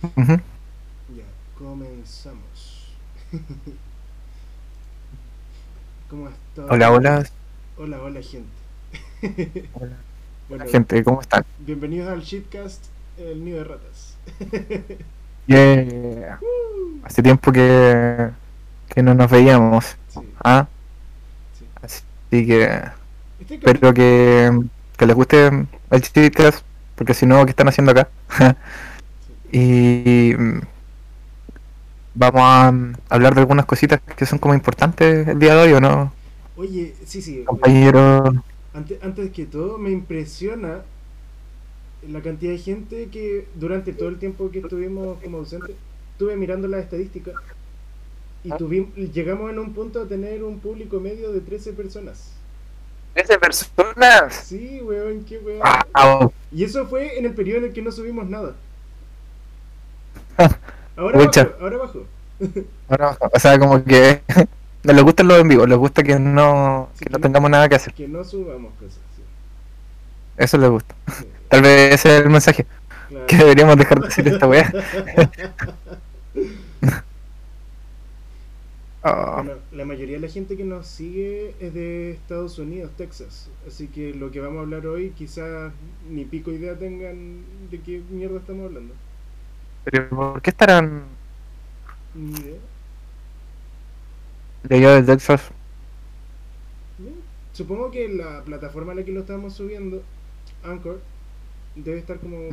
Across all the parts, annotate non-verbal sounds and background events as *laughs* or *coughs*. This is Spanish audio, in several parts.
Ya, comenzamos. *laughs* ¿Cómo estás? Hola, hola. Hola, hola, gente. Hola, *laughs* Bueno, gente, ¿cómo están? bienvenidos al Shitcast, el nido de ratas. *laughs* Yeah. Hace tiempo que, que no nos veíamos. Sí, ¿ah? sí. Así que Este espero que, que les guste el chicas, porque si no, ¿qué están haciendo acá? Y mm, vamos a mm, hablar de algunas cositas que son como importantes el día de hoy, ¿o no, Oye, sí, sí. compañero? Antes, antes que todo, me impresiona la cantidad de gente que durante todo el tiempo que estuvimos como ausentes, estuve mirando las estadísticas y tuvimos, llegamos en un punto a tener un público medio de 13 personas. ¡13 personas! Sí, weón, qué weón. ¡Wow! Y eso fue en el periodo en el que no subimos nada. Ahora Pucha. bajo, ahora bajo. Ahora, o sea, como que *laughs* no les gustan los en vivo, les gusta que no, Sí, que no tengamos nada que hacer. Que no subamos cosas. Sí, Eso les gusta. sí, Tal vez ese es el mensaje. claro. Que deberíamos dejar de decir esta weá. *laughs* Ah, Bueno, la mayoría de la gente que nos sigue es de Estados Unidos, Texas. Así que lo que vamos a hablar hoy quizás ni pico idea tengan de qué mierda estamos hablando. Pero ¿por qué estarán Ni idea. de allá del Texas? Supongo que la plataforma a la que lo estamos subiendo, Anchor, debe estar como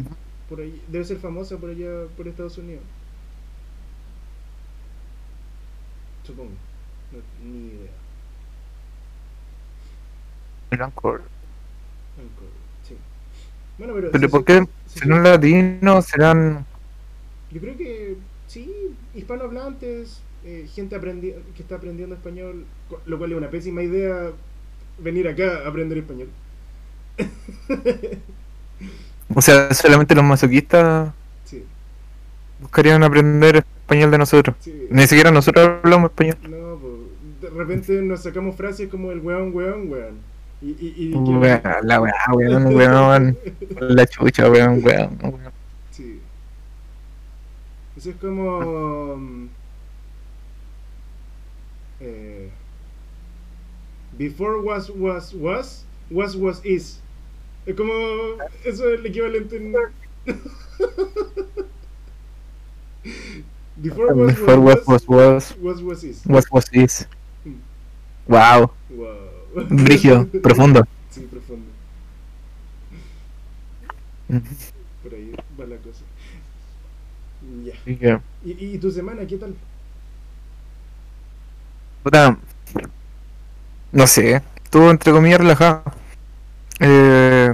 por ahí, debe ser famosa por allá, por Estados Unidos. Supongo. No, ni idea. El Anchor. Anchor, sí. Bueno, pero... ¿Pero por qué? se ¿Serán latinos? ¿Serán...? Yo creo que sí, hispanohablantes, eh, gente aprendi que está aprendiendo español, lo cual es una pésima idea venir acá a aprender español. *laughs* O sea, solamente los masoquistas sí, buscarían aprender español de nosotros. sí. Ni siquiera nosotros hablamos español. No, pues, de repente nos sacamos frases como el weón, weón, weón. Y, y, la weá, weón, weón. *laughs* La chucha, weón, weón. weón. Eso es como. mm, eh, before was was was was was is. Es como. Eso es el equivalente en. before was Before was was was was was is. was was is. Mm. Wow. Wow. Brigio, profundo. Sí, profundo. Por ahí va la cosa. Ya. Así que, ¿Y, y, y tu semana qué tal? puta, no sé, estuvo entre comillas relajado. Eh,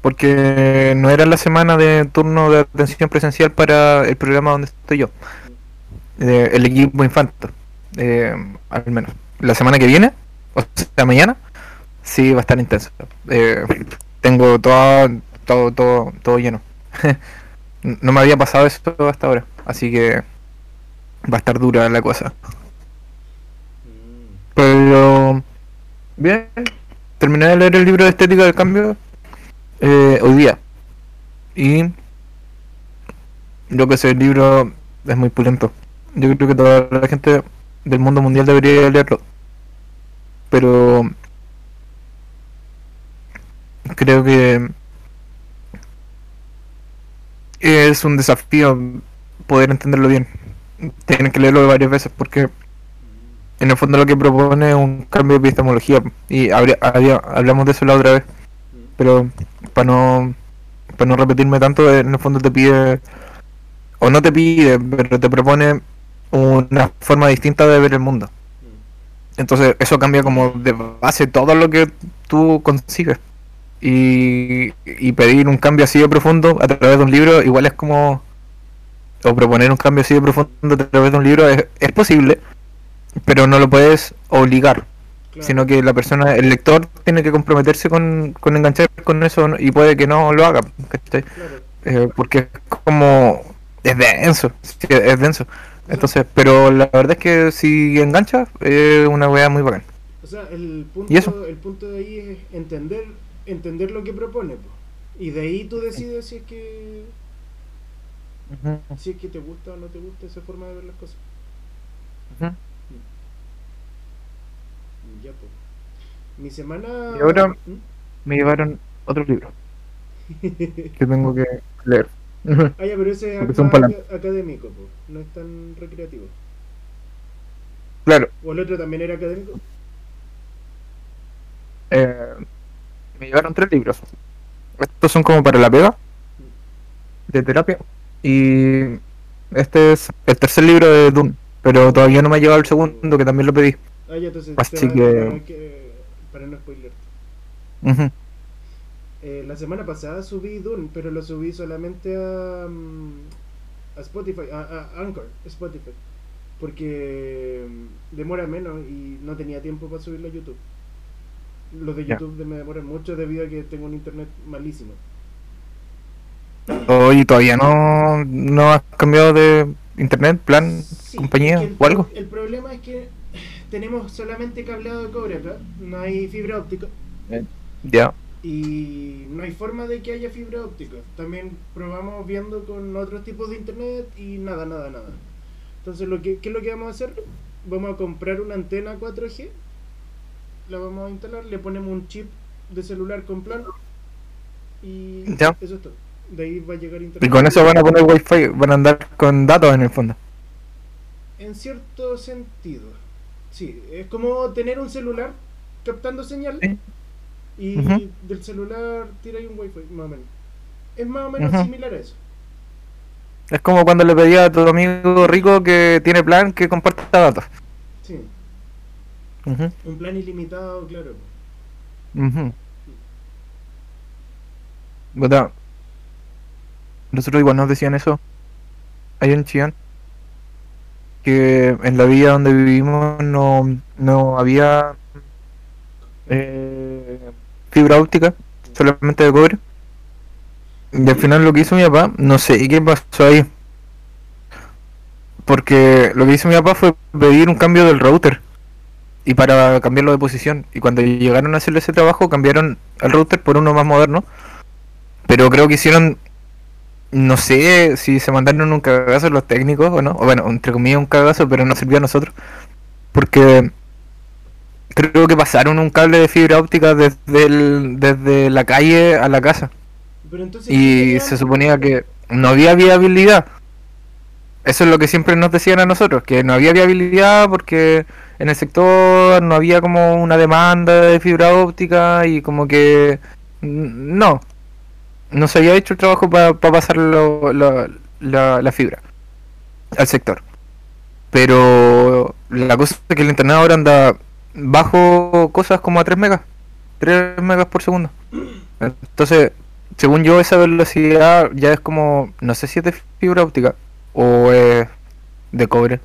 porque no era la semana de turno de atención presencial para el programa donde estoy yo. Eh, el equipo infanto. Eh, al menos. La semana que viene, o sea, mañana, sí va a estar intenso. Eh, tengo todo, todo, todo, todo lleno. *laughs* no me había pasado eso hasta ahora, así que va a estar dura la cosa. Pero bien, terminé de leer el libro de estética del cambio eh, hoy día. Y yo que sé, el libro es muy pulento. Yo creo que toda la gente del mundo mundial debería leerlo. Pero creo que es un desafío poder entenderlo bien. Tienen que leerlo varias veces porque en el fondo lo que propone es un cambio de epistemología. Y habría- había- hablamos de eso la otra vez. Pero para no para no repetirme tanto en el fondo te pide o no te pide pero te propone una forma distinta de ver el mundo. Entonces eso cambia como de base todo lo que tú consigues y, y pedir un cambio así de profundo a través de un libro igual es como o proponer un cambio así de profundo a través de un libro es, es posible pero no lo puedes obligar Claro. sino que la persona, el lector tiene que comprometerse con, con enganchar con eso y puede que no lo haga. Claro. Eh, porque es como, es denso, es denso. Entonces, pero la verdad es que si engancha, es una weá muy bacán. O sea, el punto, ¿Y eso? el punto de ahí es entender, entender lo que propone. po. Y de ahí tú decides si es que Si es que te gusta o no te gusta esa forma de ver las cosas. ujú. Ya, pues. Mi semana. Y ahora- ¿Mm? Me llevaron otro libro *laughs* que tengo que leer. Ah, ya, pero ese es académico, po. no es tan recreativo. claro, ¿O el otro también era académico? eh, me llevaron tres libros. Estos son como para la pega de terapia. Y este es el tercer libro de Dune. Pero todavía no me ha llegado el segundo, que también lo pedí. Ah, ya, entonces. Así que- Para no spoiler. Ujú. Eh, la semana pasada subí Dune, pero lo subí solamente a, mm, a Spotify, a, a Anchor, Spotify. Porque mm, demora menos y no tenía tiempo para subirlo a YouTube. Los de. YouTube me demoran mucho debido a que tengo un internet malísimo. Oye, todavía no, no has cambiado de internet, plan, Sí, compañía el, o algo. El problema es que *sighs* tenemos solamente cableado de cobre acá, no hay fibra óptica. Ya. y no hay forma de que haya fibra óptica. También probamos viendo con otros tipos de internet y nada, nada, nada. Entonces, lo que, ¿qué es lo que vamos a hacer? Vamos a comprar una antena 4G, la vamos a instalar, le ponemos un chip de celular con plan y Ya. eso es todo. De ahí va a llegar internet. Y con eso van a poner wifi, van a andar con datos en el fondo. En cierto sentido. Sí, es como tener un celular captando señal Sí. y del celular tira ahí un wifi, más o menos. Es más o menos similar a eso. Es como cuando le pedía a tu amigo rico que tiene plan que comparta datos. Sí, Un plan ilimitado, claro. ujú. Puta, Nosotros igual nos decían eso. Hay en Chillán que en la villa donde vivimos no, no había eh, fibra óptica, solamente de cobre. Y al final lo que hizo mi papá, no sé qué pasó ahí. Porque lo que hizo mi papá fue pedir un cambio del router. Y para cambiarlo de posición. Y cuando llegaron a hacerle ese trabajo, cambiaron el router por uno más moderno. Pero creo que hicieron. No sé si se mandaron un cagazo los técnicos o no. O bueno, entre comillas un cagazo, pero no sirvió a nosotros. Porque creo que pasaron un cable de fibra óptica desde, el- desde la calle a la casa. Pero entonces, ¿qué Y se suponía que no había viabilidad. Eso es lo que siempre nos decían a nosotros, que no había viabilidad porque en el sector no había como una demanda de fibra óptica y como que no, no se había hecho el trabajo para pasar lo- lo- la, la fibra al sector. Pero la cosa es que el internet ahora anda bajo cosas como a 3 megas, 3 megas por segundo. Entonces, según yo, esa velocidad ya es como, no sé si es de fibra óptica o es de cobre.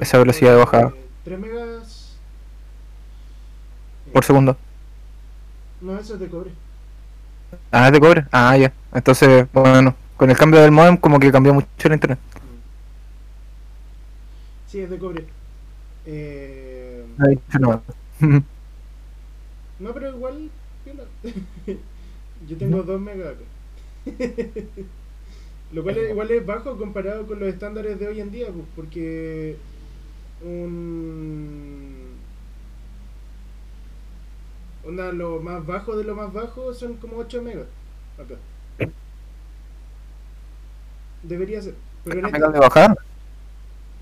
Esa velocidad de bajada. 3 megas. Por segundo. No, eso es de cobre. Ah, es de cobre. Ah, ya. Entonces, bueno, con el cambio del modem como que cambió mucho el internet. Sí, es de cobre. Eh, no. *laughs* no, pero igual. *laughs* Yo tengo 2 megas acá. *laughs* Lo cual es, igual es bajo comparado con los estándares de hoy en día, pues, porque un onda lo más bajo de lo más bajo son como 8 megas acá. Debería ser, pero en ¿Megas esta, de bajada?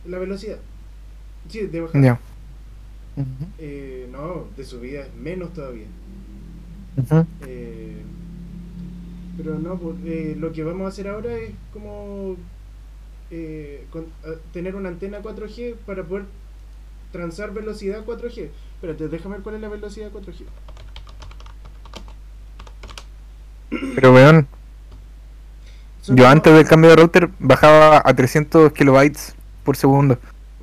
la velocidad. Sí, de bajada. Ya. Eh, no, de subida es menos todavía. Eh, pero no, pues, eh, lo que vamos a hacer ahora es como eh, con- a- tener una antena 4G para poder transar velocidad 4G. Espérate, déjame ver cuál es la velocidad 4G. Pero weón, Son yo como- antes del cambio de router bajaba a 300 kilobytes por segundo.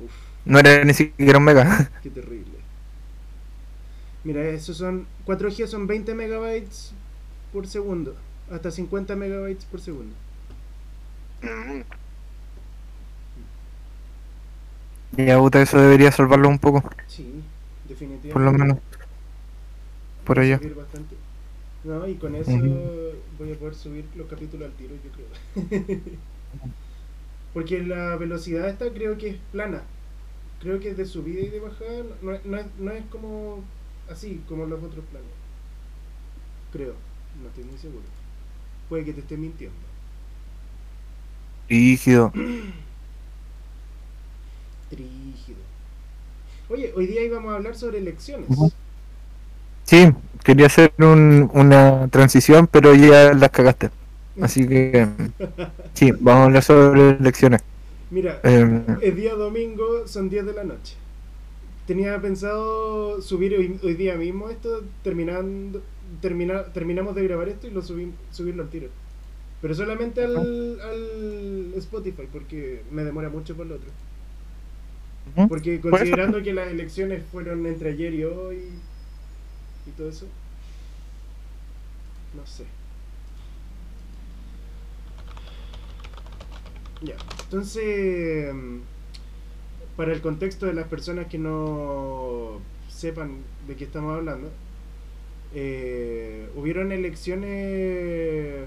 Uf, No era ni siquiera un mega. *laughs* qué terrible. Mira, esos son 4G son 20 megabytes por segundo, hasta 50 megabytes por segundo. Ya, puta, eso debería salvarlo un poco, Sí, definitivamente. por lo menos. Por bastante. No, y con eso voy a poder subir los capítulos al tiro, yo creo. *laughs* Porque la velocidad esta creo que es plana. Creo que es de subida y de bajada. No, es- no es, no es como así, como los otros planos. Creo. No estoy muy seguro. Puede que te esté mintiendo. Rígido. *clears throat* Oye, hoy día íbamos a hablar sobre elecciones. Sí, quería hacer un- una transición, pero ya las cagaste. Así que sí, vamos a hablar sobre elecciones. Mira, Eh, es día domingo, son 10 de la noche. Tenía pensado subir hoy, hoy día mismo esto, terminando, termina, terminamos de grabar esto y lo subim- subirlo al tiro. Pero solamente al, al Spotify, porque me demora mucho por lo otro. Porque considerando que las elecciones fueron entre ayer y hoy y todo eso, no sé. Ya, entonces, mm, para el contexto de las personas que no sepan de qué estamos hablando, eh, hubieron elecciones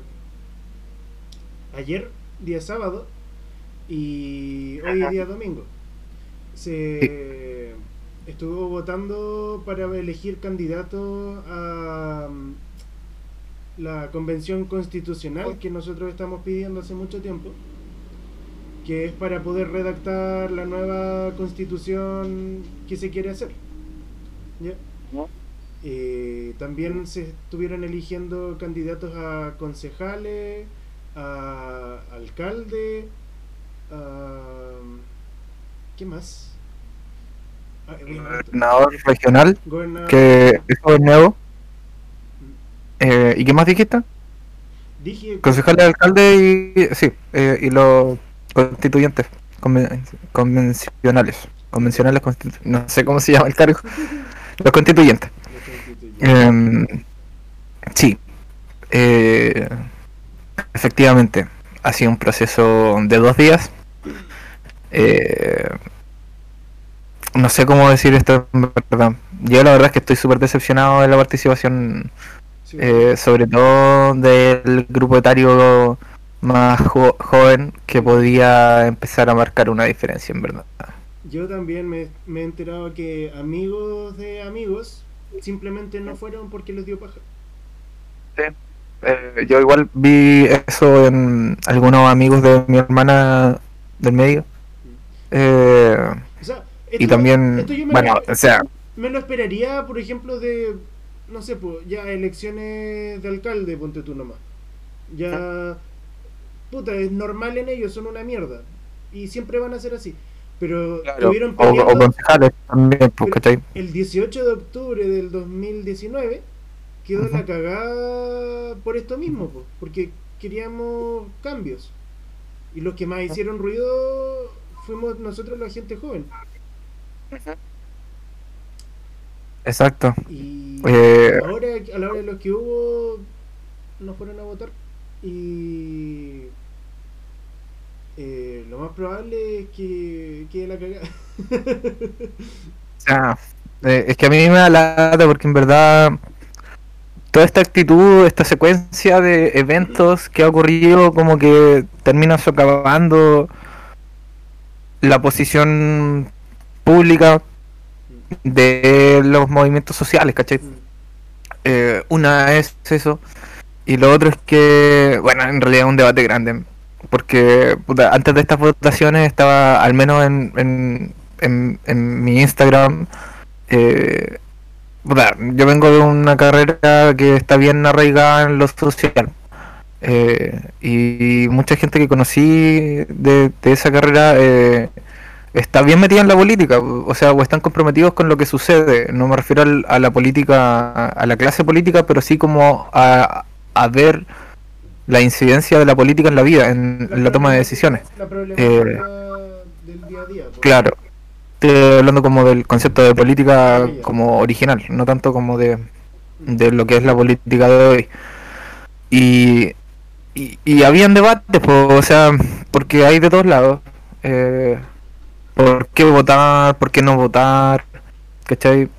ayer, día sábado, y hoy día *laughs* domingo. Se estuvo votando para elegir candidatos a mm, la convención constitucional que nosotros estamos pidiendo hace mucho tiempo, que es para poder redactar la nueva constitución que se quiere hacer. ¿Ya? Eh, también se estuvieron eligiendo candidatos a concejales, a alcalde, a... ¿Qué más? Ah, Gobernador regional, gobernador- que es nuevo. Eh, ¿Y qué más dijiste? Dije Concejal de alcalde y sí, eh, y los constituyentes conven- convencionales, convencionales constitu- no sé cómo se llama el cargo, *laughs* los constituyentes. Em, sí, eh, efectivamente, ha sido un proceso de dos días. Eh, no sé cómo decir esto en verdad. Yo la verdad es que estoy súper decepcionado de la participación, Sí, eh, sobre todo del grupo etario más jo- joven que podía empezar a marcar una diferencia en verdad. Yo también me, me he enterado que amigos de amigos simplemente no fueron porque les dio paja. Eh, yo igual vi eso en algunos amigos de mi hermana del medio. Eh, O sea, y esto- también, esto yo me, bueno, lo, o sea, me lo esperaría, por ejemplo, de, no sé, pues, ya elecciones de alcalde, ponte tú nomás. Ya, puta, es normal en ellos, son una mierda. Y siempre van a ser así. Pero claro, estuvieron o, peleando o concejales también, pues, ¿cachai? el 18 de octubre del 2019 quedó la cagada por esto mismo, po, porque queríamos cambios. Y los que más hicieron ruido fuimos nosotros la gente joven. Exacto. Y Eh, ahora, a la hora de los que hubo, no fueron a votar. Y eh, lo más probable es que quede la cagada. O sea, eh, es que a mí me da lata porque en verdad toda esta actitud, esta secuencia de eventos que ha ocurrido como que termina socavando la posición pública de los movimientos sociales, ¿cachai? Eh, una es eso y lo otro es que, bueno, en realidad es un debate grande porque puta, antes de estas votaciones estaba al menos en, en, en, en mi Instagram eh, puta, yo vengo de una carrera que está bien arraigada en lo social eh, y mucha gente que conocí de, de esa carrera eh, está bien metida en la política, o sea, o están comprometidos con lo que sucede. No me refiero al- a la política, a la clase política, pero sí como a, a ver la incidencia de la política en la vida, en, en la toma de decisiones. La problemática del día a día. Claro, estoy hablando como del concepto de política como original, no tanto como de, de lo que es la política de hoy. Y, y, y habían debates, po, o sea, porque hay de todos lados. Eh, ¿Por qué votar? ¿Por qué no votar? ¿Cachai?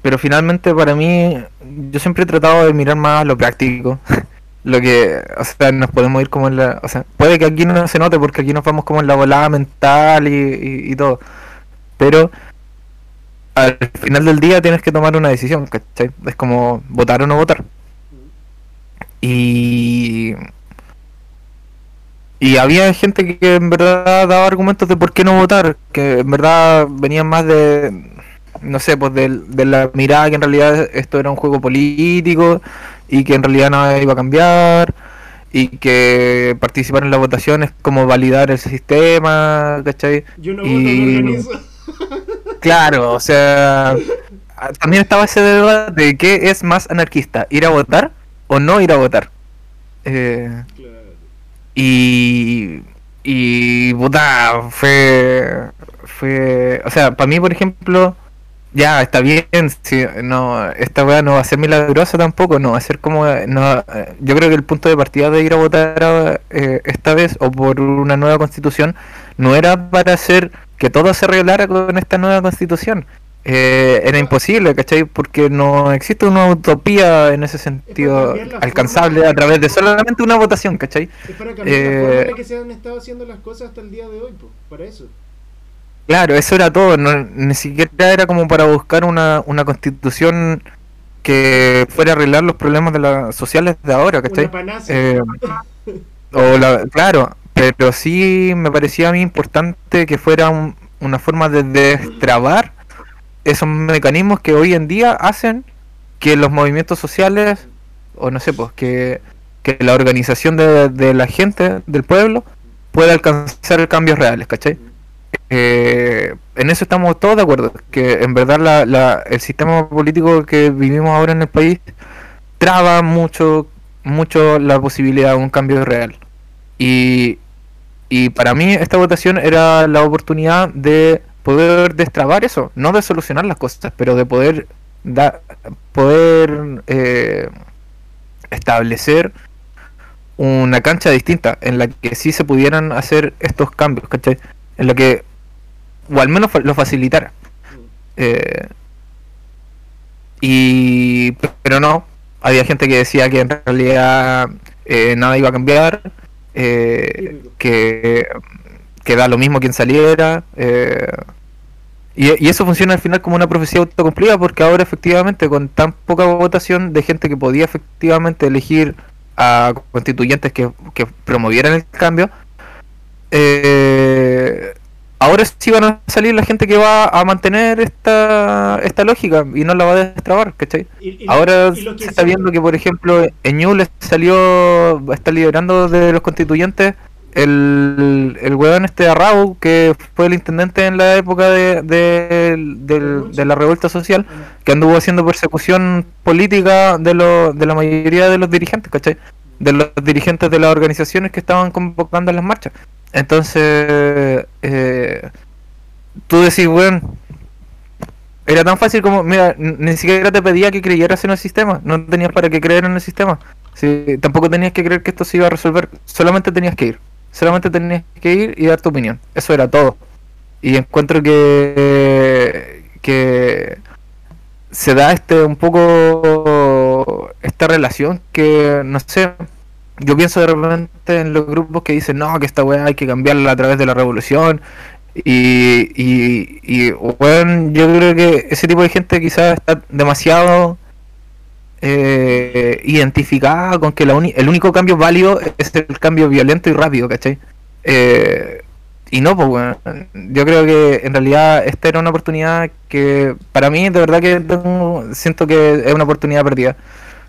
Pero finalmente para mí, yo siempre he tratado de mirar más lo práctico. *laughs* lo que, o sea, nos podemos ir como en la, o sea, puede que aquí no se note porque aquí nos vamos como en la volada mental y, y, y todo, pero al final del día tienes que tomar una decisión, ¿cachai? Es como votar o no votar. Y y había gente que en verdad daba argumentos de por qué no votar, que en verdad venían más de, no sé, pues de, de la mirada que en realidad esto era un juego político y que en realidad nada iba a cambiar y que participar en la votación es como validar el sistema, ¿cachai? Yo no voto, Y- organizo. *laughs* Claro, o sea, también estaba ese debate de qué es más anarquista, ir a votar o no ir a votar. Eh, y y puta fue fue o sea para mí por ejemplo ya está bien si no esta weá no va a ser milagrosa tampoco no va a ser como no yo creo que el punto de partida de ir a votar eh, esta vez o por una nueva constitución no era para hacer que todo se arreglara con esta nueva constitución Eh, era imposible, ¿cachai? Porque no existe una utopía en ese sentido la alcanzable a través de solamente una votación, ¿cachai? Es para cambiar la forma en la que se han estado haciendo las cosas hasta el día de hoy, po, para eso. Claro, eso era todo, no, ni siquiera era como para buscar una, una constitución que fuera a arreglar los problemas de las sociales de ahora, ¿cachai? Eh, *laughs* o la, claro, pero sí me parecía a mí importante que fuera un- una forma de destrabar esos mecanismos que hoy en día hacen que los movimientos sociales, o no sé, pues que, que la organización de, de la gente, del pueblo, pueda alcanzar cambios reales, ¿cachai? Eh, en eso estamos todos de acuerdo, que en verdad la, la- el sistema político que vivimos ahora en el país traba mucho, mucho la posibilidad de un cambio real. Y, y para mí esta votación era la oportunidad de poder destrabar eso, no de solucionar las cosas, pero de poder da- poder eh, establecer una cancha distinta en la que sí se pudieran hacer estos cambios, ¿cachai? En la que, o al menos lo facilitara. Eh, y, pero no, había gente que decía que en realidad eh, nada iba a cambiar, eh, que, que da lo mismo quien saliera. eh, y, y eso funciona al final como una profecía autocumplida porque ahora efectivamente con tan poca votación de gente que podía efectivamente elegir a constituyentes que, que promovieran el cambio, eh, ahora sí van a salir la gente que va a mantener esta, esta lógica y no la va a destrabar, ¿cachai? Y- y- Ahora y lo que se está viendo que, por ejemplo, en Ñuble salió, está liderando de los constituyentes el, el weón este Arrau, que fue el intendente en la época de, de, la revuelta social, que anduvo haciendo persecución política de, lo, de la mayoría de los dirigentes, ¿cachai? De los dirigentes de las organizaciones que estaban convocando las marchas. Entonces, eh, tú decís, weón, era tan fácil como, mira, ni siquiera te pedía que creyeras en el sistema, no tenías para qué creer en el sistema. Sí, tampoco tenías que creer que esto se iba a resolver, solamente tenías que ir. Solamente tenías que ir y dar tu opinión. Eso era todo. Y encuentro que que se da este un poco esta relación que no sé, yo pienso de repente en los grupos que dicen no, que esta weá hay que cambiarla a través de la revolución y, y, y bueno, yo creo que ese tipo de gente quizás está demasiado eh, identificada con que la el único cambio válido es el cambio violento y rápido, ¿cachai? Eh, y no, pues yo creo que en realidad esta era una oportunidad que para mí de verdad que siento que es una oportunidad perdida.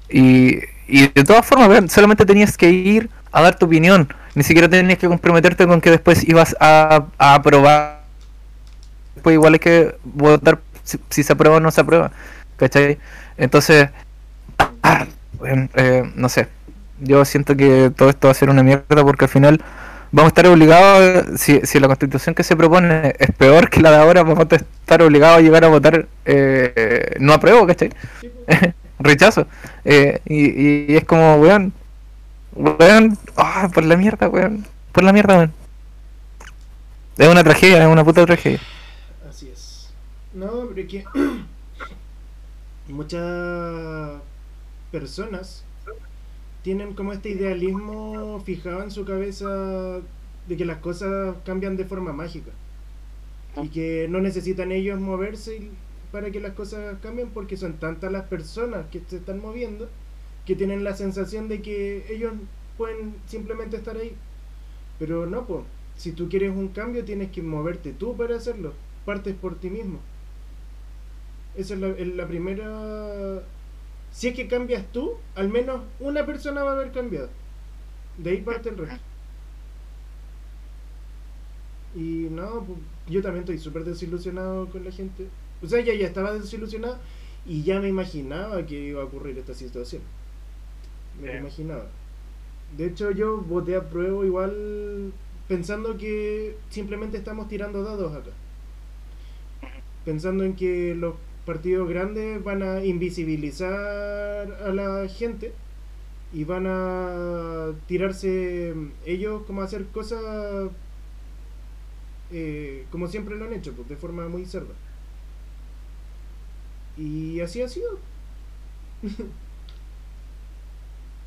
Y, y de todas formas, solamente tenías que ir a dar tu opinión, ni siquiera tenías que comprometerte con que después ibas a, aprobar. Pues igual hay que votar si, si se aprueba o no se aprueba, ¿cachai? Entonces, eh, no sé, yo siento que todo esto va a ser una mierda porque al final vamos a estar obligados, si, si la constitución que se propone es peor que la de ahora, vamos a estar obligados a llegar a votar eh, no apruebo, ¿cachai? *laughs* Rechazo. Eh, y, y es como, weón, weón, ah, por la mierda, weón, por la mierda, weón. Es una tragedia, es una puta tragedia. Así es. No, pero que *coughs* muchas personas tienen como este idealismo fijado en su cabeza de que las cosas cambian de forma mágica y que no necesitan ellos moverse para que las cosas cambien porque son tantas las personas que se están moviendo que tienen la sensación de que ellos pueden simplemente estar ahí. Pero no, pues, si tú quieres un cambio tienes que moverte tú para hacerlo. Partes por ti mismo. Esa es la, es la primera... Si es que cambias tú, al menos una persona va a haber cambiado. De ahí parte el resto. Y no, pues, yo también estoy súper desilusionado con la gente. O sea, ya, ya estaba desilusionado y ya me imaginaba que iba a ocurrir esta situación. Me lo imaginaba. De hecho, yo voté a prueba igual pensando que simplemente estamos tirando dados acá. Pensando en que los partidos grandes van a invisibilizar a la gente y van a tirarse ellos como a hacer cosas eh, como siempre lo han hecho, pues, de forma muy cerda. Y así ha sido. *laughs*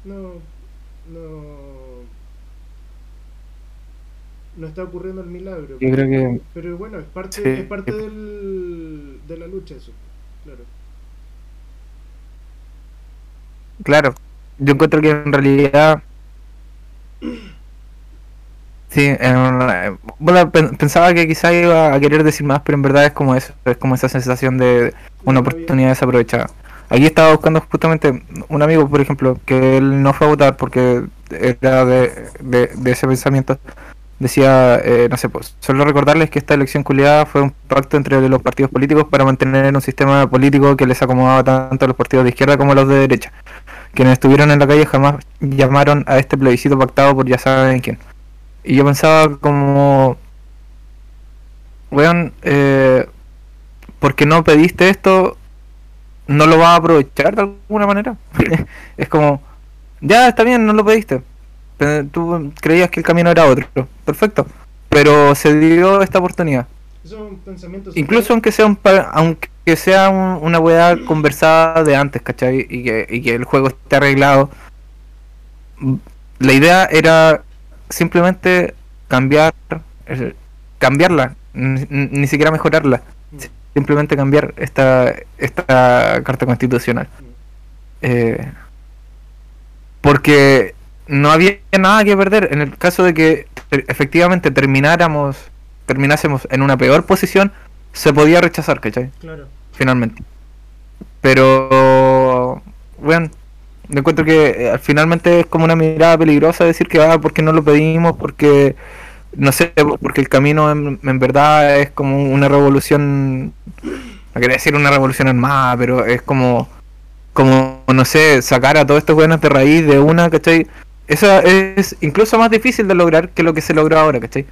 no, no, no está ocurriendo el milagro. Yo creo que Pero bueno, es parte, Sí. es parte del, de la lucha eso, claro. Claro, yo encuentro que en realidad. *coughs* Sí, en- bueno, pen- pensaba que quizá iba a querer decir más, pero en verdad es como eso, es como esa sensación de una oportunidad desaprovechada. Aquí estaba buscando justamente un amigo, por ejemplo, que él no fue a votar porque era de, de, de ese pensamiento. Decía, eh, no sé, pues, solo recordarles que esta elección culiada fue un pacto entre los partidos políticos para mantener un sistema político que les acomodaba tanto a los partidos de izquierda como a los de derecha. Quienes estuvieron en la calle jamás llamaron a este plebiscito pactado por ya saben quién. Y yo pensaba como, weón, eh, porque no pediste esto, no lo vas a aprovechar de alguna manera. *laughs* es como, ya está bien, no lo pediste. Tú creías que el camino era otro, perfecto. Pero se dio esta oportunidad. Eso es un pensamiento Incluso aunque sea un aunque sea un- una weá conversada de antes, ¿cachai? Y que, y que el juego esté arreglado. La idea era simplemente cambiar, cambiarla, ni, ni siquiera mejorarla, Mm, simplemente cambiar esta, esta carta constitucional. mm. Eh, porque no había nada que perder en el caso de que e- efectivamente termináramos, terminásemos en una peor posición, se podía rechazar, ¿cachai? Claro. Finalmente. Pero, bueno, me encuentro que eh, finalmente es como una mirada peligrosa decir que, ah, porque no lo pedimos, porque, no sé, porque el camino en, en verdad es como una revolución, no quería decir una revolución armada, pero es como, como, no sé, sacar a todos estos buenos de raíz de una, ¿cachai? Eso es incluso más difícil de lograr que lo que se logró ahora, ¿cachai?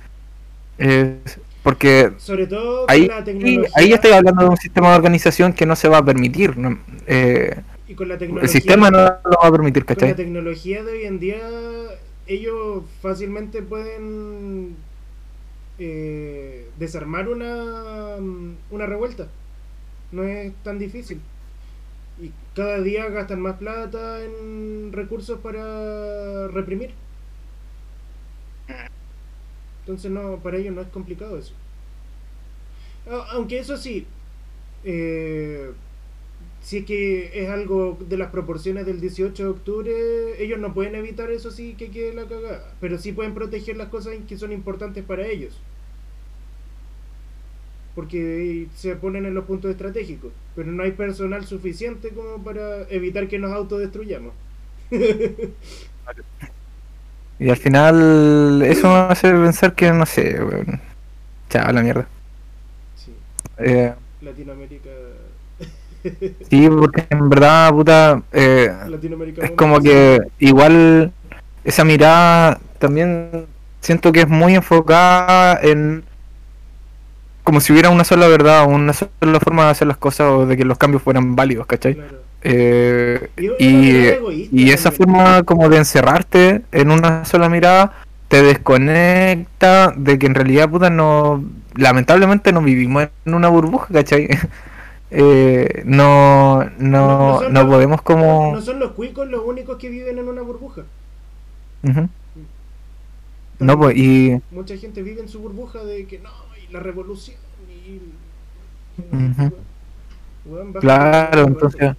Porque Sobre todo ahí, la tecnología. ahí estoy hablando de un sistema de organización que no se va a permitir. ¿no? Eh, y con la el sistema no lo va a permitir, Con la ¿cachai? tecnología de hoy en día, ellos fácilmente pueden eh, desarmar una, una revuelta. No es tan difícil. Cada día gastan más plata en recursos para reprimir. Entonces no, para ellos no es complicado eso. Aunque eso sí, eh, si es que es algo de las proporciones del 18 de octubre, ellos no pueden evitar eso sí que quede la cagada, pero sí pueden proteger las cosas que son importantes para ellos. Porque se ponen en los puntos estratégicos, pero no hay personal suficiente como para evitar que nos autodestruyamos. *laughs* Y al final eso me hace pensar que, no sé, weón. Chao, la mierda. Sí, Eh, Latinoamérica. *laughs* sí, porque en verdad, puta, eh, Latinoamérica es como que igual esa mirada también siento que es muy enfocada en como si hubiera una sola verdad, una sola forma de hacer las cosas o de que los cambios fueran válidos, ¿cachai? Claro. Eh, Y egoísta esa forma como de encerrarte en una sola mirada te desconecta de que en realidad puta no lamentablemente no vivimos en una burbuja, ¿cachai? *laughs* eh, no, no, no los- podemos como... No son los cuicos los únicos que viven en una burbuja. Ujú. No, pues, y... Mucha gente vive en su burbuja de que no, la revolución y. Ujú. Weón, baja Claro, entonces...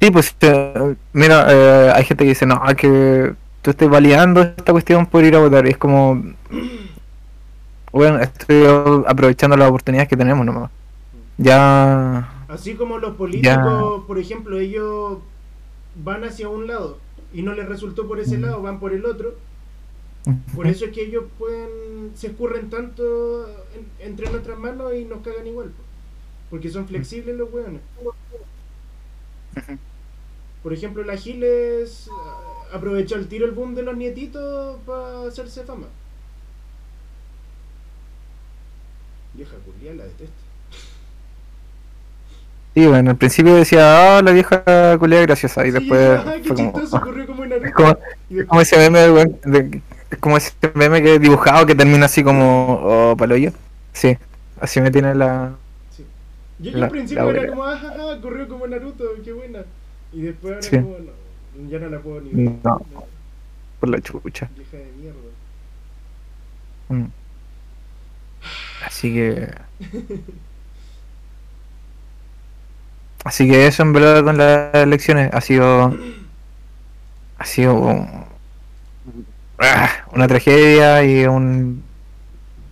Sí, pues, eh, mira, eh, hay gente que dice, no, que tú estás validando esta cuestión por ir a votar. Y es como... *clears throat* Bueno, estoy aprovechando las oportunidades que tenemos nomás. Ya... Así como los políticos, por ejemplo, ellos van hacia un lado y no les resultó por ese lado, van por el otro. Por eso es que ellos pueden, se escurren tanto en- entre nuestras manos y nos cagan igual. po. Porque son flexibles los weones. Por ejemplo, la Giles ah, aprovechó el tiro el boom de los nietitos para hacerse fama. Vieja culia, la detesto. Sí, bueno, al principio decía, ah, la vieja culia graciosa. Y Sí, después *laughs* ajá, qué fue como... chistoso, ocurrió como en *laughs* Es como, Y como ese meme, de- es como ese meme que he dibujado que termina así como, oh, paloyo. Sí, así me tiene la... Sí. Yo, yo al principio era como, ah, ja, corrió como Naruto, qué buena. Y después ahora Sí. como, no, ya no la puedo ni ver. No. por la chucha. Vieja de mierda. Mm. Así que... *laughs* Así que eso en verdad con las elecciones ha sido... Ha sido ah, una tragedia y un...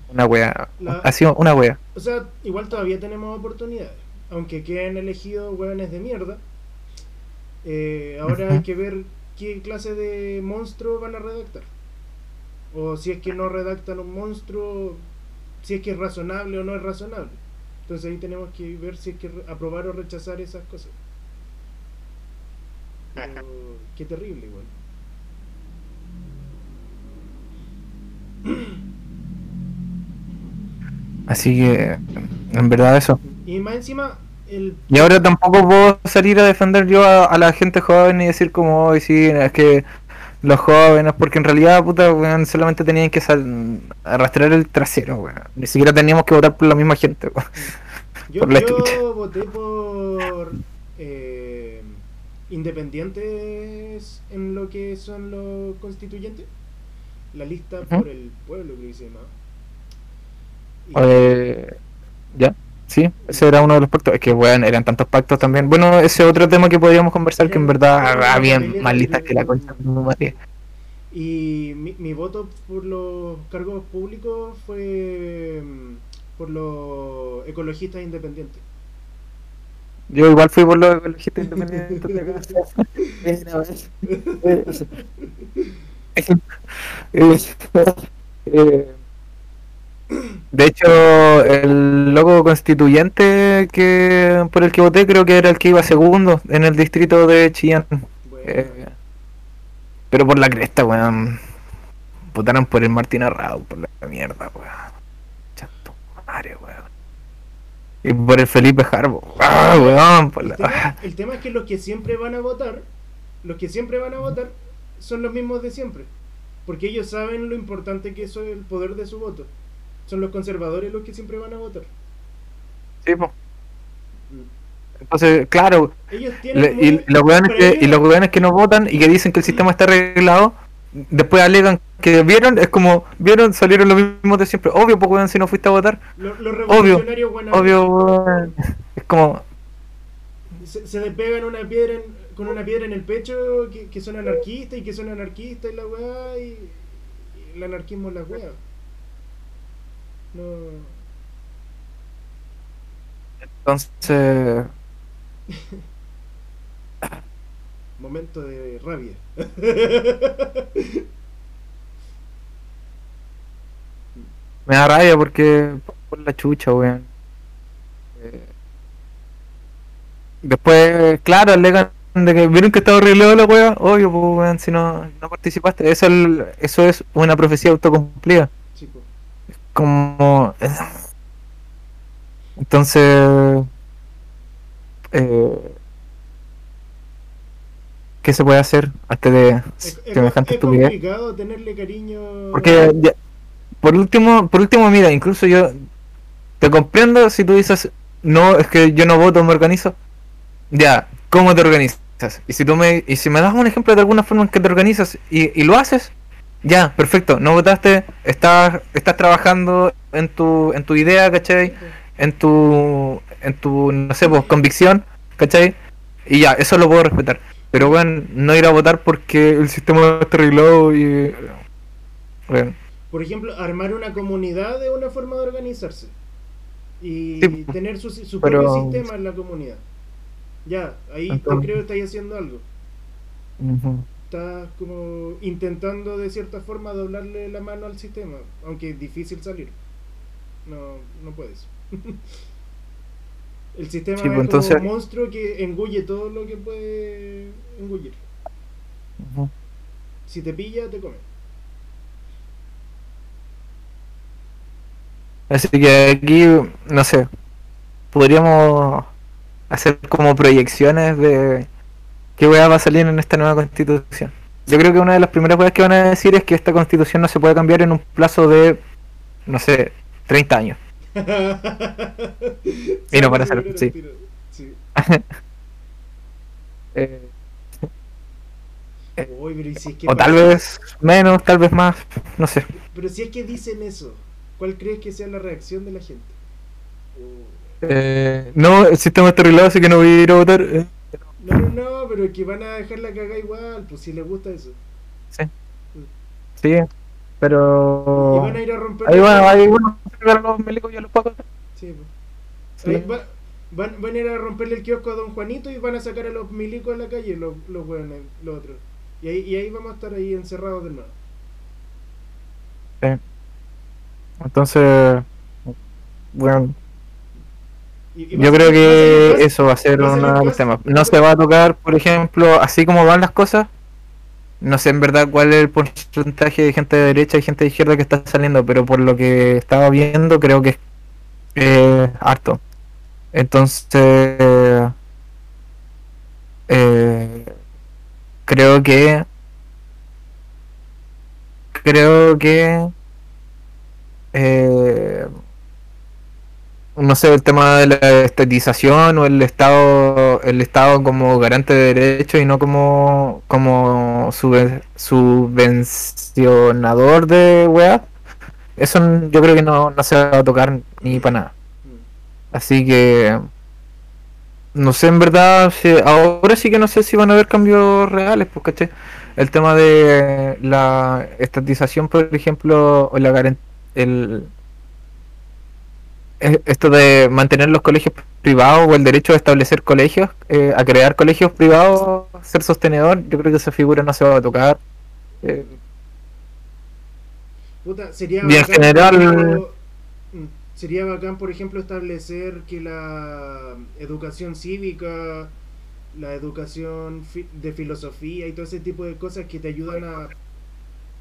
Una wea. La- Ha sido una wea. O sea, igual todavía tenemos oportunidades. Aunque queden elegidos hueones de mierda. eh, ahora hay que ver qué clase de monstruo van a redactar. O si es que no redactan un monstruo, si es que es razonable o no es razonable. Entonces ahí tenemos que ver si es que aprobar o rechazar esas cosas. Pero, qué terrible igual. Así que... En verdad eso. Y más encima, el Y ahora tampoco puedo salir a defender yo a, a la gente joven y decir como hoy sí, es que los jóvenes, porque en realidad puta weón, solamente tenían que sal- arrastrar el trasero, weón. Ni siquiera teníamos que votar por la misma gente, weón. *laughs* Yo, Por la yo voté por eh, independientes en lo que son los constituyentes. La lista por el pueblo, creo que se llama. Eh, ya, sí, ese era uno de los pactos. Es que weón, eran tantos pactos también. Bueno, ese otro tema que podríamos conversar que en verdad había más listas que la concha de. Y mi, mi voto por los cargos públicos fue mm, por los ecologistas independientes. Yo igual fui por los ecologistas independientes de acá. Mira, weón. Eh, De hecho, el loco constituyente que por el que voté creo que era el que iba segundo en el distrito de Chillán. Eh, pero por la cresta, weón. Votaron por el Martín Arrau, por la mierda, weón. Chato madre, weón. Y por el Felipe Jarbo. Ah, weón, el, tema, el tema es que los que siempre van a votar, los que siempre van a votar, son los mismos de siempre. Porque ellos saben lo importante que es el poder de su voto. Son los conservadores los que siempre van a votar. Sí, po. Entonces, claro, Ellos tienen le- y, los weones que, y los weones que no votan y que dicen que el sistema está arreglado, después alegan que vieron, es como, vieron, salieron los mismos de siempre. Obvio, pues weón, si no fuiste a votar, lo- los revolucionarios buena- obvio, weón. Es como, se, se despegan una piedra en- con una piedra en el pecho que, que son anarquistas y que son anarquistas y la weá y, y el anarquismo es la weá. No. entonces, Momento de rabia. me da rabia porque, por la chucha, weón. Eh, Después, claro, alegan de que vieron que estaba arreglado la weá, obvio, pues weón, si no, no participaste. Eso, el- eso es una profecía autocumplida. Como entonces eh, qué se puede hacer hasta de es- semejante es complicado tenerle cariño. porque ya- por último por último mira incluso yo te comprendo si tú dices, no, es que yo no voto, me organizo. Ya, ¿cómo te organizas? Y si tú me, y si me das un ejemplo de alguna forma en que te organizas y, y lo haces, ya, perfecto, no votaste, estás, estás trabajando en tu, en tu idea, ¿cachai? En tu, en tu, no sé, pues, convicción, ¿cachai? Y ya, eso lo puedo respetar. Pero bueno, no ir a votar porque el sistema está arreglado y... Bueno, Por ejemplo, armar una comunidad es una forma de organizarse. Y Sí, tener su, su pero- propio sistema en la comunidad. Ya, ahí Entonces- creo que estáis haciendo algo. ujú. Estás como intentando de cierta forma doblarle la mano al sistema, aunque es difícil salir. No, no puedes. *laughs* El sistema Sí, es pues, como entonces- un monstruo que engulle todo lo que puede engullir. Si te pilla, te come. Así que aquí, no sé, podríamos hacer como proyecciones de qué weá va a salir en esta nueva constitución. Yo creo que una de las primeras weas que van a decir es que esta constitución no se puede cambiar en un plazo de, no sé, 30 años. *laughs* Y no para Sale hacer- al sí. tiro. Sí. *laughs* Eh, Uy, pero ¿y si es que o tal vez menos, tal vez más, no sé. Pero si es que dicen eso, ¿cuál crees que sea la reacción de la gente? Eh, no, el sistema está arreglado, así que no voy a ir a votar. No, no, no, pero es que van a dejar la cagada igual, pues si les gusta eso. Sí. Sí, pero... Y van a ir a romper. Ahí va, ahí bueno, sacar los milicos yo los puedo contar. Sí, pues. Sí. Va- van, van a ir a romperle el kiosco a Don Juanito y van a sacar a los milicos a la calle, los, los hueones, los otros. Y ahí, y ahí vamos a estar ahí encerrados de nuevo. Entonces, bueno, Y- y yo creo que eso va a ser va a ser uno de más- los temas. No se va a tocar, por ejemplo, así como van las cosas. No sé en verdad cuál es el porcentaje de gente de derecha y gente de izquierda que está saliendo, pero por lo que estaba viendo creo que es eh, harto. Entonces, eh, creo que creo que eh, no sé el tema de la estatización o el estado el estado como garante de derechos y no como como subven- subvencionador de weas eso yo creo que no, no se va a tocar ni para nada así que no sé en verdad ahora sí que no sé si van a haber cambios reales pues ¿cachai? el tema de la estatización por ejemplo o la el esto de mantener los colegios privados o el derecho a establecer colegios, eh, a crear colegios privados, ser sostenedor, yo creo que esa figura no se va a tocar. Eh, Puta, sería Y en bacán, general- mm, sería bacán, por ejemplo, establecer que la educación cívica, la educación de filosofía y todo ese tipo de cosas que te ayudan a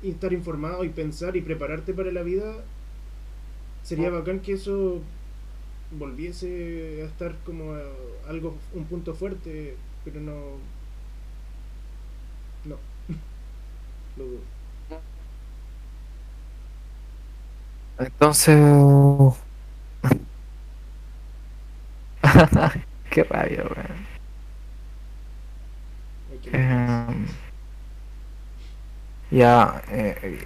estar informado y pensar y prepararte para la vida, sería bacán que eso volviese a estar como eh, algo, un punto fuerte, pero no... No. *laughs* Lo dudo. entonces... *laughs* Qué rabia, weón. Em, ya. eh,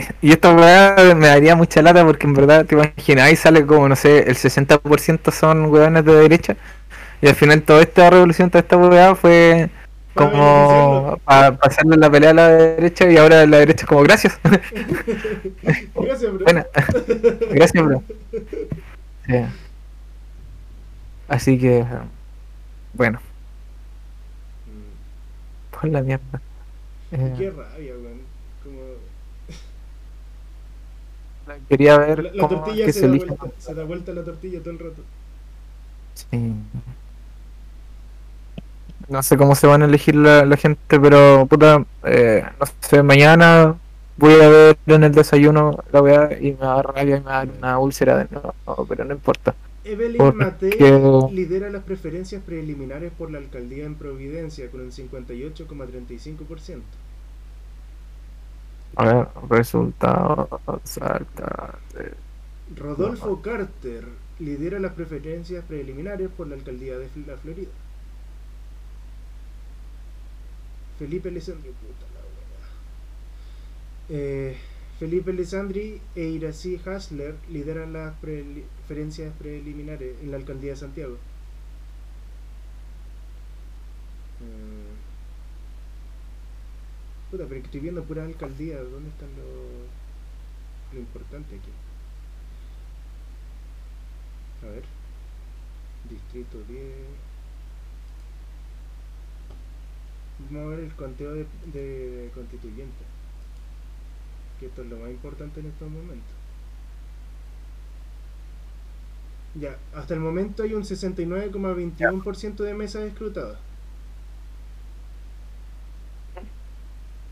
*laughs* y esta weá me daría mucha lata porque en verdad te imaginas, ahí sale como, no sé, el 60% son weones de derecha. Y al final toda esta revolución, toda esta weá fue como para pasarle la pelea a la derecha y ahora la derecha es como gracias. *laughs* *laughs* Gracias, bro. Buena. Gracias, bro. Sí. Así que, bueno, Mm, por la mierda. Eh, Qué rabia, weón. Como quería ver la, la cómo tortilla que se, se da vuelta, se da vuelta la tortilla todo el rato. Sí. No sé cómo se van a elegir la, la gente, pero puta, eh, no sé, mañana voy a ver en el desayuno la weá y me va a dar rabia y me va a dar una úlcera de nuevo, pero no importa. Evelyn Porque- Matei lidera las preferencias preliminares por la alcaldía en Providencia con un 58,35%. A ver, resultados, Rodolfo Carter lidera las preferencias preliminares por la alcaldía de la Florida. Felipe Alessandri, puta la. Eh, Felipe Alessandri e Irací Hasler lideran las preferencias preliminares en la alcaldía de Santiago. Puta, pero estoy viendo pura alcaldía. ¿Dónde están lo, lo importante aquí? A ver. Distrito 10. Vamos a ver el conteo de, de constituyentes. Que esto es lo más importante en estos momentos. Ya, hasta el momento hay un 69,21% de mesas escrutadas.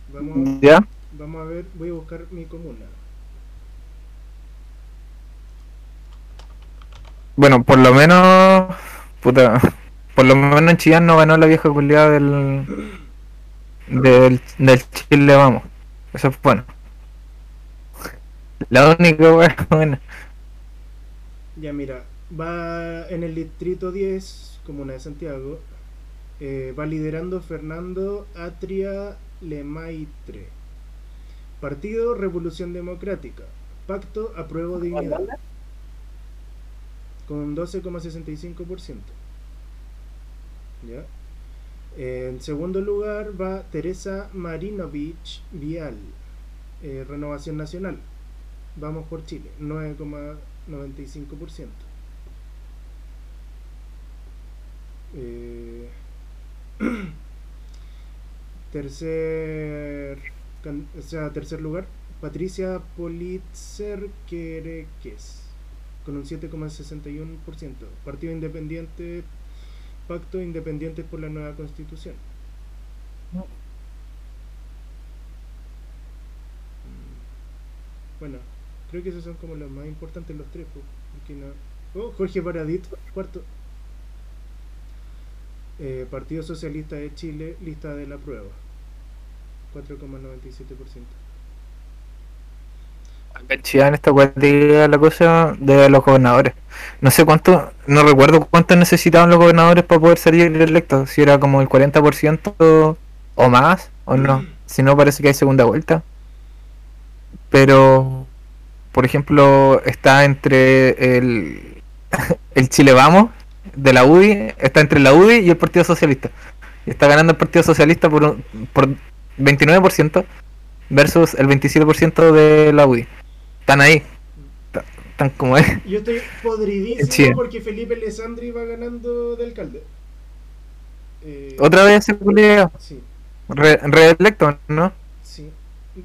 Vamos, a- ¿Ya? vamos a ver, voy a buscar mi comuna. Bueno, por lo menos. Puta. Por lo menos en Chillán no ganó la vieja culiada del. Del, del Chile, vamos. Eso es bueno. La única wea buena. Ya mira, va en el distrito 10, comuna de Santiago, eh, va liderando Fernando Atria Lemaitre. Partido Revolución Democrática. Pacto Apruebo Dignidad. Con 12,65%. ¿Ya? En segundo lugar va Teresa Marinovich Vial. eh, Renovación Nacional. Vamos por Chile. 9,95%. Eh, *clears throat* tercer, o sea, tercer lugar, Patricia Politzer Quereques, con un 7,61%. Partido Independiente, Pacto Independiente por la Nueva Constitución. Mm, Bueno, creo que esos son como los más importantes los tres. po, porque no- Oh, Jorge Paradit, cuarto. Eh, Partido Socialista de Chile, lista de la prueba. 4,97%. Acá en esta cualidad la cosa de los gobernadores. No sé cuánto, no recuerdo cuánto necesitaban los gobernadores para poder salir electos. Si era como el 40% o más, o no. Si no, parece que hay segunda vuelta. Pero, por ejemplo, está entre el, *laughs* el Chile Vamos de la UDI, está entre la UDI y el Partido Socialista. Y está ganando el Partido Socialista por, un- por 29% versus el 27% de la UDI. Están ahí. Están como es. Yo estoy podridísimo porque Felipe Alessandri va ganando de alcalde. Eh, Otra vez se. Sí, Re- reelecto, ¿no? sí.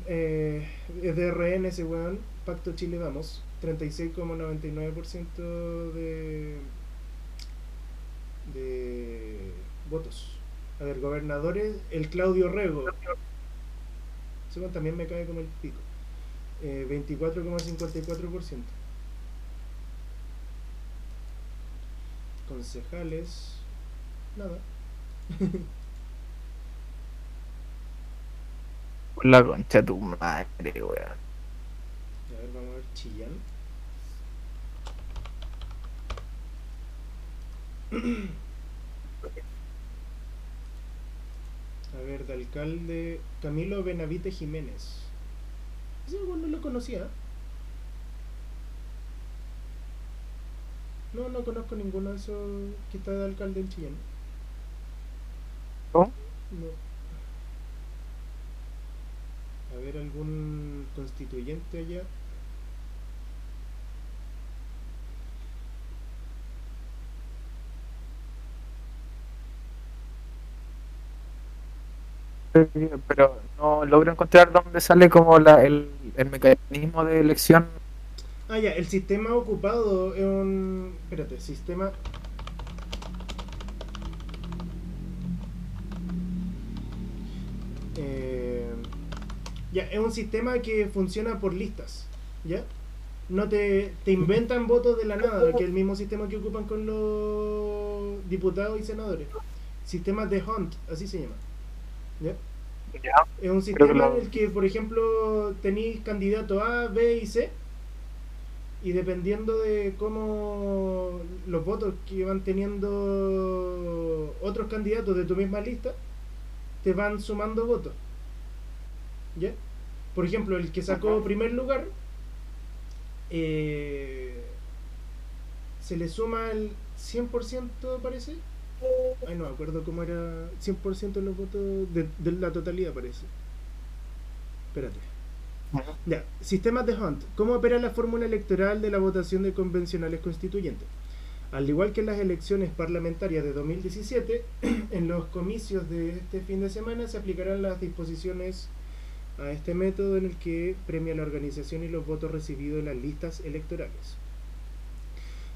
Eh, de RN ese weón. Pacto Chile Vamos. 36,99% de, de votos. A ver, gobernadores, el Claudio Rego. También me cae como el pico. Eh, 24,54%. Concejales, nada. *laughs* Por la concha de tu madre, weón. A ver, vamos a ver Chillán. *clears throat* A ver, de alcalde Camilo Benavite Jiménez. Ese weón no lo conocía. No, no conozco ninguno de esos que está de alcalde en Chillán. ¿Cómo? No. A ver, algún constituyente allá. Pero no logro encontrar dónde sale como la, el, el mecanismo de elección. Ah, ya, el sistema ocupado es un. Espérate, sistema. Eh, ya, es un sistema que funciona por listas. ¿Ya? No te, te inventan votos de la nada, que es el mismo sistema que ocupan con los diputados y senadores. Sistema de Hunt, así se llama. ¿Ya? Es un sistema en el que, por ejemplo, tenéis candidato A, B y C y dependiendo de cómo los votos que van teniendo otros candidatos de tu misma lista, te van sumando votos. ¿Ya? Por ejemplo, el que sacó primer lugar, eh, se le suma el 100%, parece. Ay, no me acuerdo cómo era 100% de los votos de, de la totalidad, parece. Espérate. Ya, sistemas de Hunt. ¿Cómo opera la fórmula electoral de la votación de convencionales constituyentes? Al igual que en las elecciones parlamentarias de 2017, *clears throat* en los comicios de este fin de semana se aplicarán las disposiciones a este método en el que premia la organización y los votos recibidos en las listas electorales.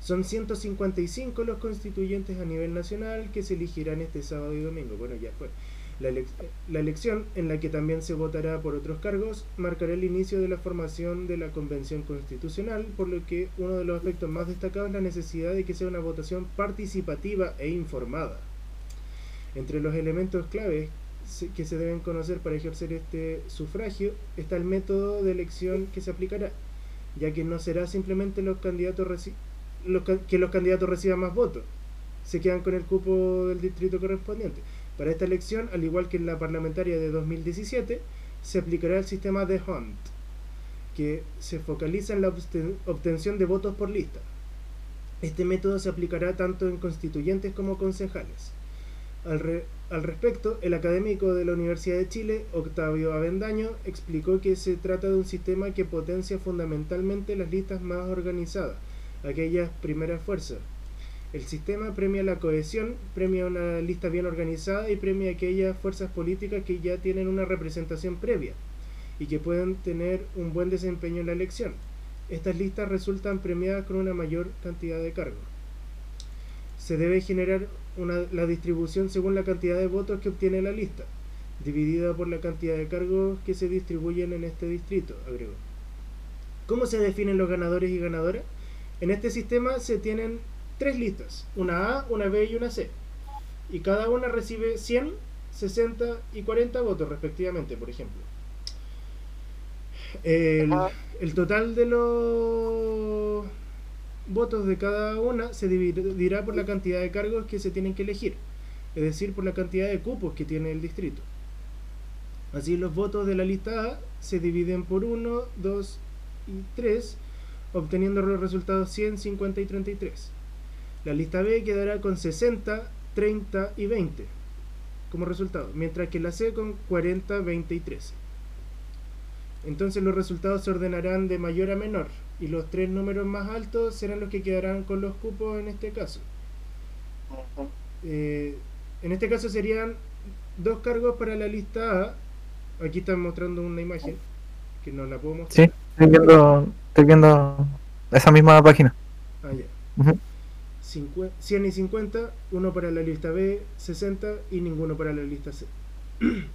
Son 155 los constituyentes a nivel nacional que se elegirán este sábado y domingo. Bueno, ya fue. La, elección, en la que también se votará por otros cargos, marcará el inicio de la formación de la Convención Constitucional, por lo que uno de los aspectos más destacados es la necesidad de que sea una votación participativa e informada. Entre los elementos claves que se deben conocer para ejercer este sufragio está el método de elección que se aplicará, ya que no será simplemente los candidatos que los candidatos reciban más votos, se quedan con el cupo del distrito correspondiente para esta elección, al igual que en la parlamentaria de 2017, se aplicará el sistema de Hunt, que se focaliza en la obtención de votos por lista. Este método se aplicará tanto en constituyentes como concejales. Al, al, respecto, el académico de la Universidad de Chile, Octavio Avendaño, explicó que se trata de un sistema que potencia fundamentalmente las listas más organizadas, aquellas primeras fuerzas, el sistema premia la cohesión, premia una lista bien organizada y premia aquellas fuerzas políticas que ya tienen una representación previa y que pueden tener un buen desempeño en la elección. Estas listas resultan premiadas con una mayor cantidad de cargos. Se debe generar la distribución según la cantidad de votos que obtiene la lista, dividida por la cantidad de cargos que se distribuyen en este distrito, agregó. ¿Cómo se definen los ganadores y ganadoras? En este sistema se tienen tres listas, una A, una B y una C. Y cada una recibe 100, 60 y 40 votos respectivamente, por ejemplo. El, total de los votos de cada una se dividirá por la cantidad de cargos que se tienen que elegir, es decir, por la cantidad de cupos que tiene el distrito. Así los votos de la lista A se dividen por 1, 2 y 3, obteniendo los resultados 100, 50 y 33. La lista B quedará con 60, 30 y 20 como resultado, mientras que la C con 40, 20 y 13. Entonces los resultados se ordenarán de mayor a menor y los tres números más altos serán los que quedarán con los cupos en este caso. Eh, en este caso serían dos cargos para la lista A. Aquí están mostrando una imagen que no la puedo mostrar. Sí, estoy viendo, estoy viendo esa misma página. Ah, ya. 100 y 50, uno para la lista B, 60 y ninguno para la lista C. *clears throat*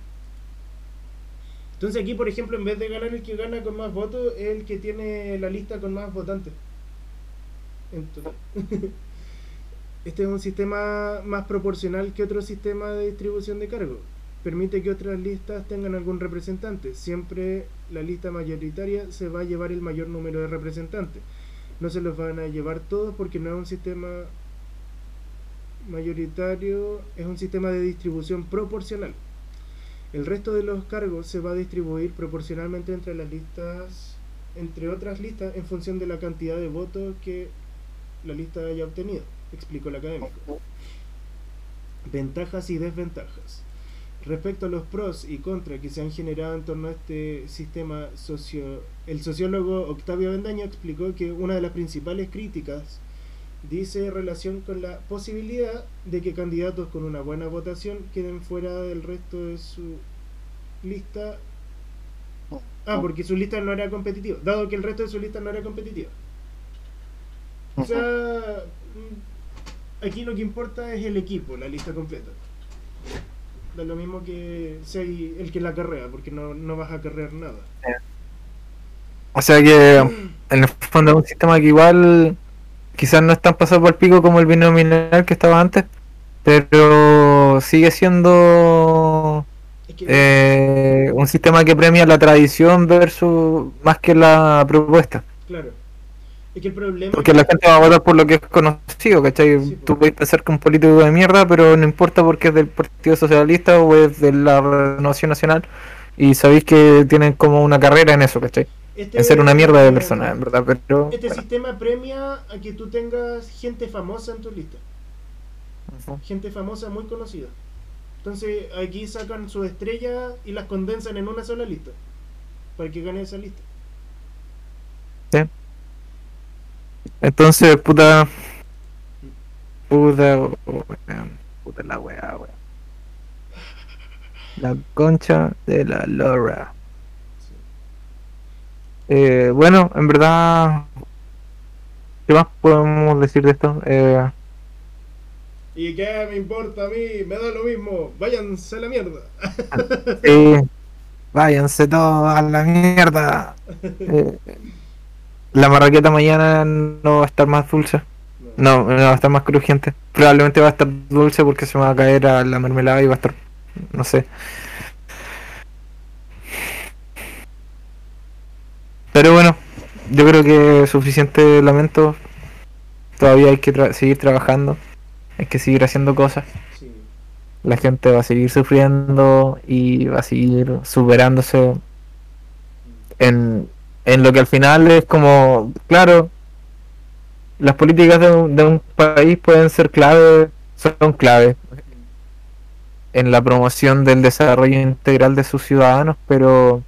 Entonces aquí, por ejemplo, en vez de ganar el que gana con más votos, es el que tiene la lista con más votantes. *laughs* este es un sistema más proporcional que otro sistema de distribución de cargos. Permite que otras listas tengan algún representante. Siempre la lista mayoritaria se va a llevar el mayor número de representantes no se los van a llevar todos porque no es un sistema mayoritario, es un sistema de distribución proporcional. El resto de los cargos se va a distribuir proporcionalmente entre las listas, entre otras listas, en función de la cantidad de votos que la lista haya obtenido, explicó el académico. Ventajas y desventajas. Respecto a los pros y contras que se han generado en torno a este sistema socio... El sociólogo Octavio Bendaño explicó que una de las principales críticas dice relación con la posibilidad de que candidatos con una buena votación queden fuera del resto de su lista. Ah, porque su lista no era competitiva, dado que el resto de su lista no era competitiva. O sea, aquí lo que importa es el equipo, la lista completa da lo mismo que sea el que la carrea, porque no, no vas a carrear nada. O sea que en el fondo es un sistema que igual quizás no es tan pasado por el pico como el binominal que estaba antes, pero sigue siendo eh, un sistema que premia la tradición versus más que la propuesta. Claro. Es que el problema Porque la gente va a votar por lo que es conocido, ¿cachai? Sí, Tú puedes pensar que un político de mierda, pero no importa porque es del Partido Socialista o es de la Renovación Nacional y sabéis que tienen como una carrera en eso, ¿cachai? este, En ser una mierda de persona, en verdad, pero... Este sistema premia a que tú tengas gente famosa en tu lista. Gente famosa muy conocida. Entonces aquí sacan sus estrellas y las condensan en una sola lista. Para que gane esa lista. Entonces, puta... Puta... weón, Puta la weá, weón. La concha de la lora. Sí. Eh, bueno, en verdad... ¿Qué más podemos decir de esto? Eh, ¿Y qué me importa a mí? Me da lo mismo. Váyanse a la mierda. *laughs* sí, váyanse todos a la mierda. *laughs* Eh, la marraqueta mañana no va a estar más dulce. No, no va a estar más crujiente. Probablemente va a estar dulce porque se me va a caer a la mermelada y va a estar, no sé. Pero bueno, yo creo que suficiente lamento. Todavía hay que tra- seguir trabajando. Hay que seguir haciendo cosas. Sí. La gente va a seguir sufriendo y va a seguir superándose en, en lo que al final es como, claro, las políticas de un, de un país pueden ser clave, son clave en la promoción del desarrollo integral de sus ciudadanos, pero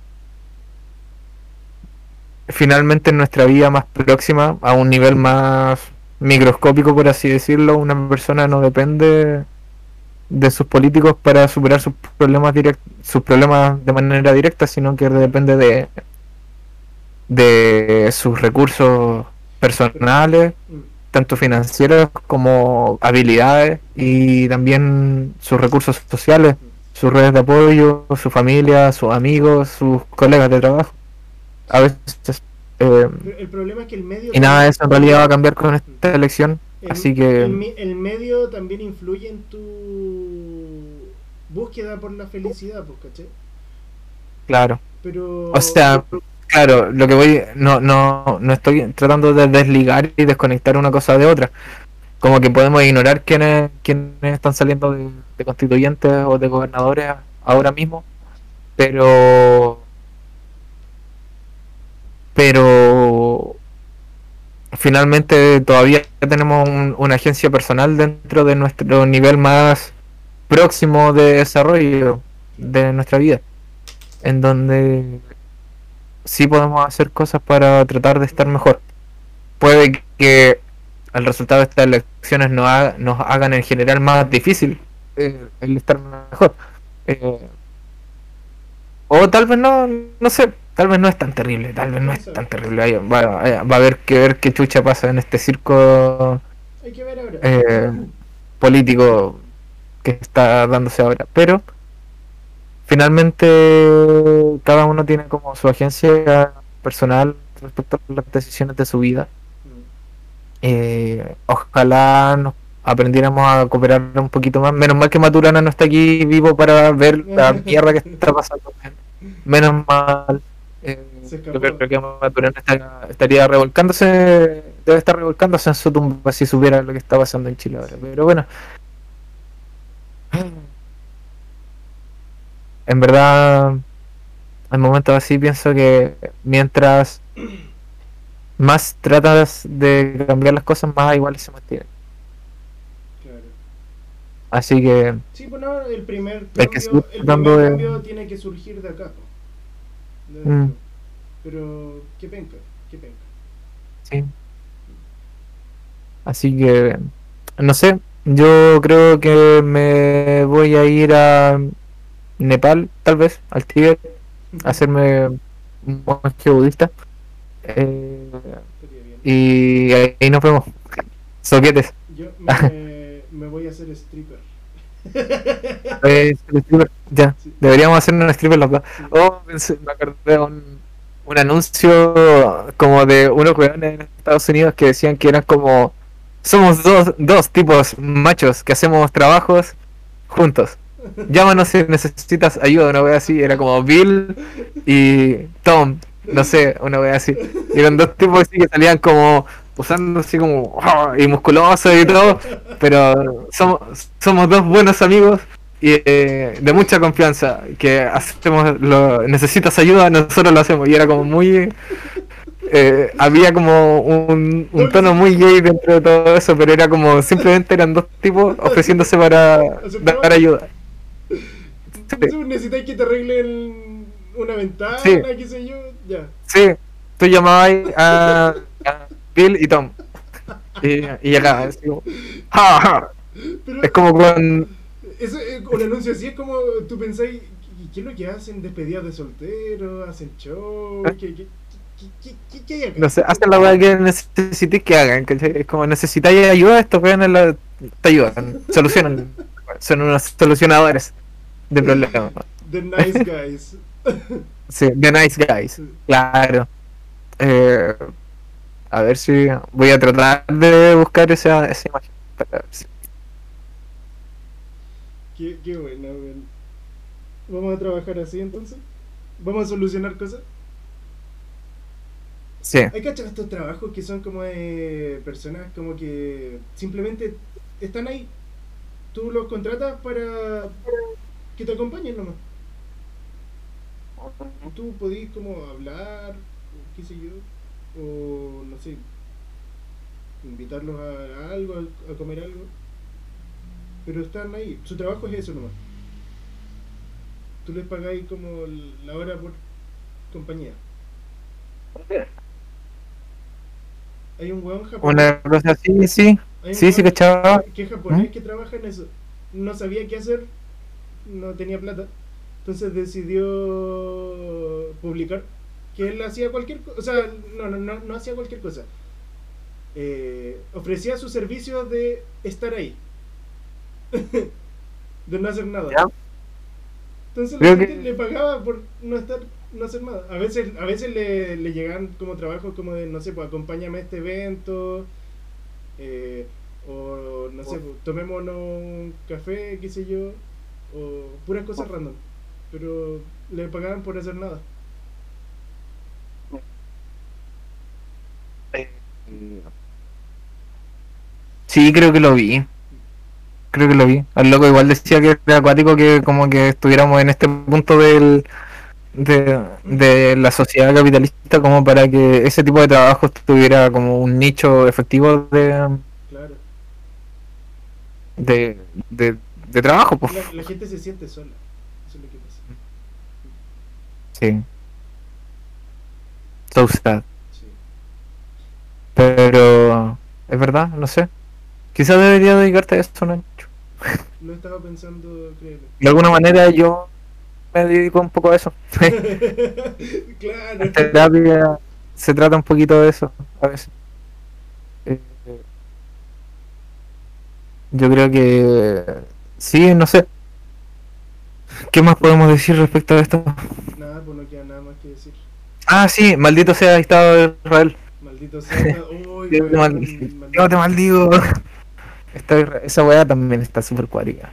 finalmente en nuestra vida más próxima, a un nivel más microscópico, por así decirlo, una persona no depende de sus políticos para superar sus problemas direct sus problemas de manera directa, sino que depende de de sus recursos personales, tanto financieros como habilidades y también sus recursos sociales, sus redes de apoyo, su familia, sus amigos, sus colegas de trabajo. A veces eh, El problema es que el medio. y nada de eso en realidad va a cambiar con esta elección, el- así que El, medio también influye en tu búsqueda por la felicidad, pues, ¿cachai? claro. Pero. O sea, claro, lo que voy, no, no, no estoy tratando de desligar y desconectar una cosa de otra. Como que podemos ignorar quiénes, quiénes están saliendo de, constituyentes o de gobernadores ahora mismo, pero, pero finalmente todavía tenemos un- una agencia personal dentro de nuestro nivel más próximo de desarrollo de nuestra vida, en donde sí podemos hacer cosas para tratar de estar mejor. Puede que el resultado de estas elecciones nos, nos hagan en general más difícil eh, el estar mejor. Eh, o tal vez no, no sé, tal vez no es tan terrible, tal vez no es tan terrible. Va, va a haber que ver qué chucha pasa en este circo Hay que ver ahora. eh, político que está dándose ahora. Pero finalmente cada uno tiene como su agencia personal respecto a las decisiones de su vida. Mm. Eh, ojalá nos aprendiéramos a cooperar un poquito más. Menos mal que Maturana no está aquí vivo para ver la *laughs* mierda que está pasando. Menos mal. Eh, yo creo que Maturana estaría, estaría revolcándose, debe estar revolcándose en su tumba si supiera lo que está pasando en Chile ahora. Pero bueno. En verdad, en momentos así pienso que mientras más tratas de cambiar las cosas, más iguales se mantienen. Claro. Así que, Sí, pues no, el primer que cambio, el primer de- cambio tiene que surgir de acá. Mm. Pero, qué penca, qué penca. sí. Así que, no sé, yo creo que me voy a ir a Nepal, tal vez, al Tíbet, hacerme un monje budista. Eh, y ahí nos vemos. Soquetes. Yo me, *laughs* me voy a hacer stripper. Eh, stripper, ya, Sí. deberíamos hacer un stripper los dos. Oh, me acordé de un, un anuncio como de unos weones en Estados Unidos que decían que eran como somos dos, dos tipos machos que hacemos trabajos juntos. Llámanos si necesitas ayuda, una wea así, era como Bill y Tom No sé, una wea así. Y eran dos tipos así que salían como usando así como "Ah", y musculosos y todo, pero somos, somos dos buenos amigos y eh, de mucha confianza que hacemos lo necesitas ayuda, nosotros lo hacemos y era como muy eh, había como un, un tono muy gay dentro de todo eso, pero era como simplemente eran dos tipos ofreciéndose para dar ayuda. ¿Tú necesitas que te arreglen una ventana, Sí. qué sé yo? Ya. Sí, tú llamabas a, a Bill y Tom. Y, y llegaba, así como, "Ja, ja". Pero Es como con. eso, eh, un anuncio así es como tú pensáis, ¿y qué es lo que hacen? ¿Despedidas de solteros? ¿Hacen show? ¿Qué, qué, qué, qué, qué- hay acá? No sé, hacen la weá que necesites que hagan. ¿cachai? Es como necesitáis ayuda, estos weones te ayudan, solucionan. Son unos solucionadores de problemas. *laughs* The Nice Guys. Sí, The Nice Guys, claro. Eh, a ver si voy a tratar de buscar esa, esa imagen. para ver si- qué, qué buena. ¿Vamos a trabajar así entonces? ¿Vamos a solucionar cosas? Sí, Hay que echar estos trabajos que son como de personas como que simplemente están ahí. Tú los contratas para que te acompañen nomás. Tú podís como hablar, o qué sé yo, o no sé, invitarlos a, algo, a, comer algo. Pero están ahí. Su trabajo es eso nomás. Tú les pagáis como la hora por compañía. *laughs* Hay un hueón japonés. una cosa así, sí. Sí, sí, weón cachaba. Que es japonés ¿Mm? que trabaja en eso. No sabía qué hacer, no tenía plata. Entonces decidió publicar que él hacía cualquier cosa. O sea, no, no, no, no hacía cualquier cosa. Eh, ofrecía su servicio de estar ahí. *laughs* de no hacer nada. Ya. Entonces Creo la gente que- le pagaba por no estar, no hacer nada. A veces, a veces le, le llegaban como trabajos como de, no sé, pues acompáñame a este evento. eh, o no sé, pues, tomémonos un café, qué sé yo. O puras cosas random. Pero le pagaban por hacer nada. Sí, creo que lo vi. Creo que lo vi. El loco igual decía que era acuático que como que estuviéramos en este punto del de, de la sociedad capitalista como para que ese tipo de trabajo tuviera como un nicho efectivo de, Claro. de, de, de trabajo, pues. La, la gente se siente sola. Eso es lo que pasa. Sí. So sad. Sí. Pero es verdad, no sé. Quizás debería dedicarte a esto, Nacho. Lo estaba pensando, créeme. De alguna manera yo me dedico un poco a eso. *laughs* *laughs* claro. En terapia se trata un poquito de eso a veces. Eh, yo creo que sí, no sé. ¿Qué más podemos decir respecto a esto? Nada, pues no queda nada más que decir. Ah, sí, maldito sea el Estado de Israel. Maldito sea. *laughs* Uy, Yo te, weón, mal- maldito. yo te maldigo. Esta- esa weá también está súper cuática.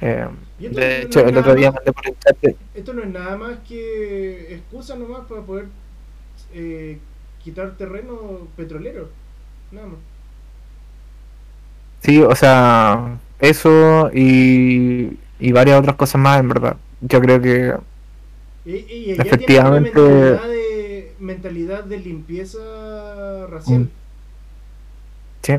Eh, esto de no- hecho, no el otro día más- mandé por el chat. de- Esto no es nada más que excusa nomás para poder eh, quitar terreno petrolero. Nada más. Sí, o sea, eso y, y varias otras cosas más, en verdad. Yo creo que Y, y ella Efectivamente. tiene una mentalidad de, mentalidad de limpieza racial. Mm. sí.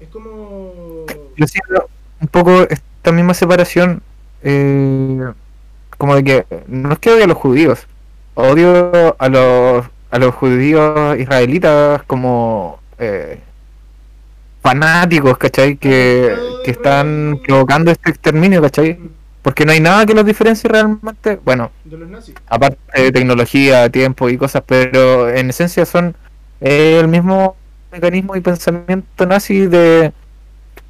Es como. Yo siento un poco esta misma separación, eh, como de que no es que odie a los judíos, odio a los, a los judíos israelitas como eh, fanáticos, ¿cachai? Que, que están provocando este exterminio, ¿cachai? Porque no hay nada que los diferencie realmente, bueno, De los nazis. aparte de tecnología, tiempo y cosas, pero en esencia son eh, el mismo mecanismo y pensamiento nazi de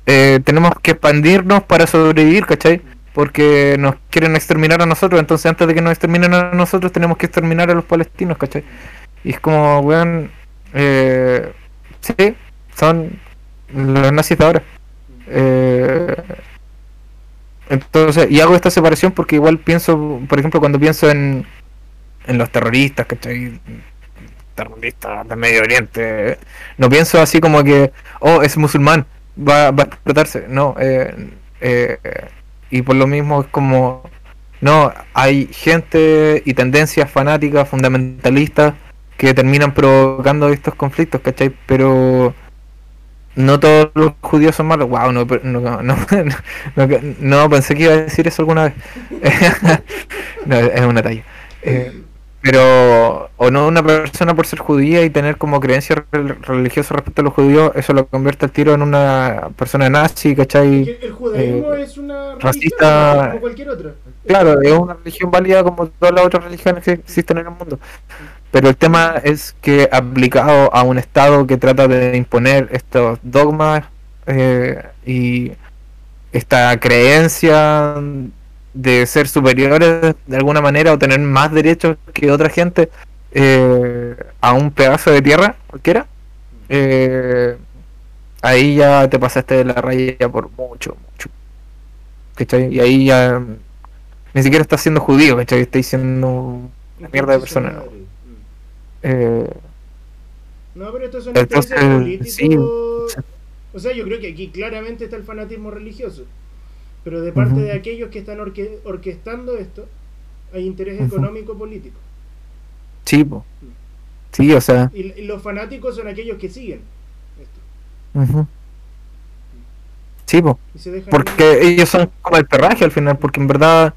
eh, tenemos que expandirnos para sobrevivir, ¿cachai? Porque nos quieren exterminar a nosotros, entonces antes de que nos exterminen a nosotros tenemos que exterminar a los palestinos, ¿cachai? Y es como, weón, eh, sí, son los nazis de ahora. Eh, entonces, y hago esta separación porque igual pienso, por ejemplo, cuando pienso en, en los terroristas, ¿cachai? Terroristas de Medio Oriente. No pienso así como que, oh, es musulmán, va, va a explotarse. No, eh, eh, y por lo mismo es como, no, hay gente y tendencias fanáticas, fundamentalistas, que terminan provocando estos conflictos, ¿cachai? Pero no todos los judíos son malos. Wow, no, no, *laughs* no, no, pensé que iba a decir eso alguna vez. *laughs* no, es una talla. Eh, pero, o no una persona por ser judía y tener como creencia religiosa respecto a los judíos, eso lo convierte al tiro en una persona nazi, ¿cachai? El judaísmo eh, es una racista, como cualquier otra. Claro, es una religión válida como todas las otras religiones que existen en el mundo. Pero el tema es que aplicado a un Estado que trata de imponer estos dogmas eh, y esta creencia de ser superiores de alguna manera o tener más derechos que otra gente eh, a un pedazo de tierra cualquiera, eh, ahí ya te pasaste de la raya por mucho, mucho. Y ahí ya ni siquiera estás siendo judío, ¿cachai? Estás siendo una mierda de persona. Eh, no, pero esto es un entonces, político. O sea, yo creo que aquí claramente está el fanatismo religioso. Pero de parte de aquellos que están orquestando esto, hay interés económico político. Sí, po. sí, o sea. Y, los fanáticos son aquellos que siguen esto. Sí, po. porque ellos son como el perraje al final, porque en verdad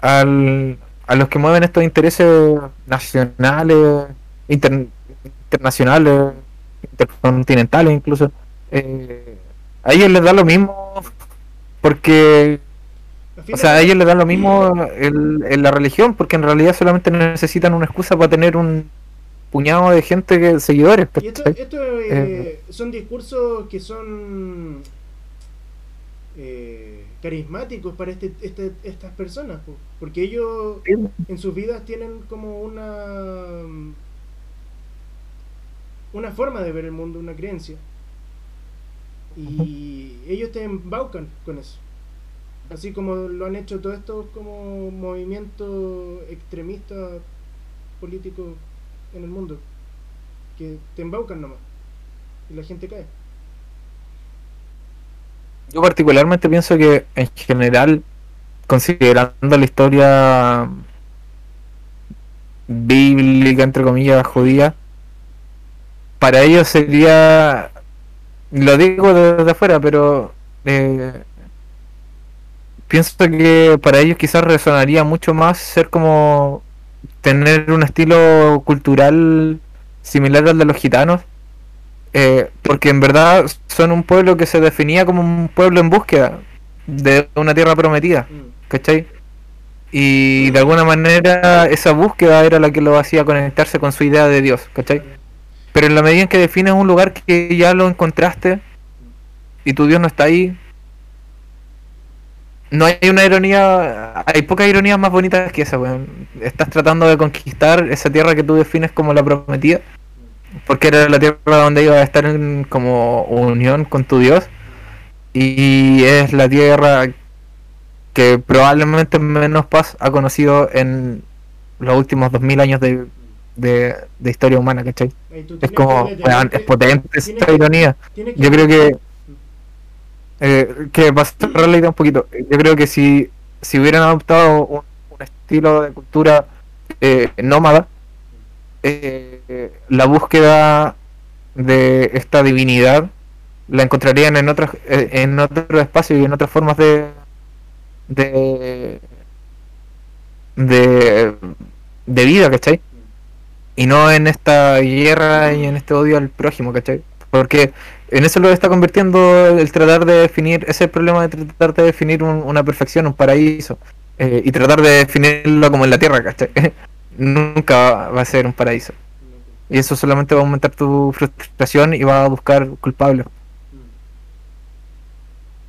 al, a los que mueven estos intereses nacionales, internacionales, intercontinentales incluso, eh, a ellos les da lo mismo porque o sea, a ellos les da lo mismo en la religión, porque en realidad solamente necesitan una excusa para tener un puñado de gente, que seguidores. Y esto, eh, eh, son discursos que son eh, carismáticos para este, este, estas personas, porque ellos en sus vidas tienen como una una forma de ver el mundo, una creencia. Y ellos te embaucan con eso. Así como lo han hecho todos estos como movimientos extremistas políticos en el mundo. Que te embaucan nomás. Y la gente cae. Yo particularmente pienso que en general, considerando la historia bíblica, entre comillas, judía, para ellos sería lo digo desde afuera, pero eh, pienso que para ellos quizás resonaría mucho más ser como tener un estilo cultural similar al de los gitanos, eh, porque en verdad son un pueblo que se definía como un pueblo en búsqueda de una tierra prometida, mm. ¿cachai? Y de alguna manera esa búsqueda era la que lo hacía conectarse con su idea de Dios, ¿cachai? Pero en la medida en que defines un lugar que ya lo encontraste y tu Dios no está ahí, no hay una ironía, hay pocas ironías más bonitas que esa, weón. Estás tratando de conquistar esa tierra que tú defines como la prometida, porque era la tierra donde iba a estar en como unión con tu Dios, y es la tierra que probablemente menos paz ha conocido en los últimos 2000 años de de, de historia humana, ¿cachai? Es como, es potente esta ironía. Yo creo que, eh, que para cerrar la idea un poquito, yo creo que si, si hubieran adoptado un, estilo de cultura eh, nómada, eh, la búsqueda de esta divinidad la encontrarían en otros eh, en otro espacio y en otras formas de de de, de vida, ¿cachai? y no en esta guerra y en este odio al prójimo, ¿cachai? Porque en eso lo está convirtiendo el tratar de definir, ese problema de tratar de definir una perfección, un paraíso, eh, y tratar de definirlo como en la tierra, ¿cachai? *laughs* Nunca va a ser un paraíso. Y eso solamente va a aumentar tu frustración y va a buscar culpables.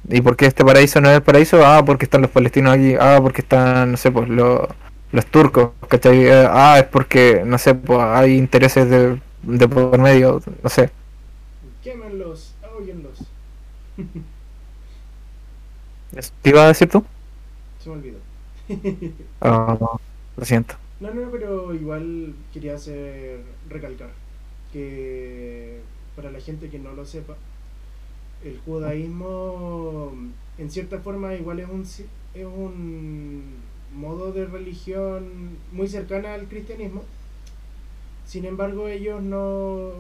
¿Y por qué este paraíso no es el paraíso? Ah, porque están los palestinos aquí. Ah, porque están, no sé, pues los los turcos, ¿cachai? Eh, ah, es porque, no sé, pues, hay intereses de, de por medio, no sé. Quémenlos, ahóyenlos. ¿Qué iba a decir tú? Se me olvidó. Ah, lo siento. No, no, pero igual quería hacer recalcar que para la gente que no lo sepa, el judaísmo en cierta forma igual es un, es un modo de religión muy cercana al cristianismo. Sin embargo, ellos no,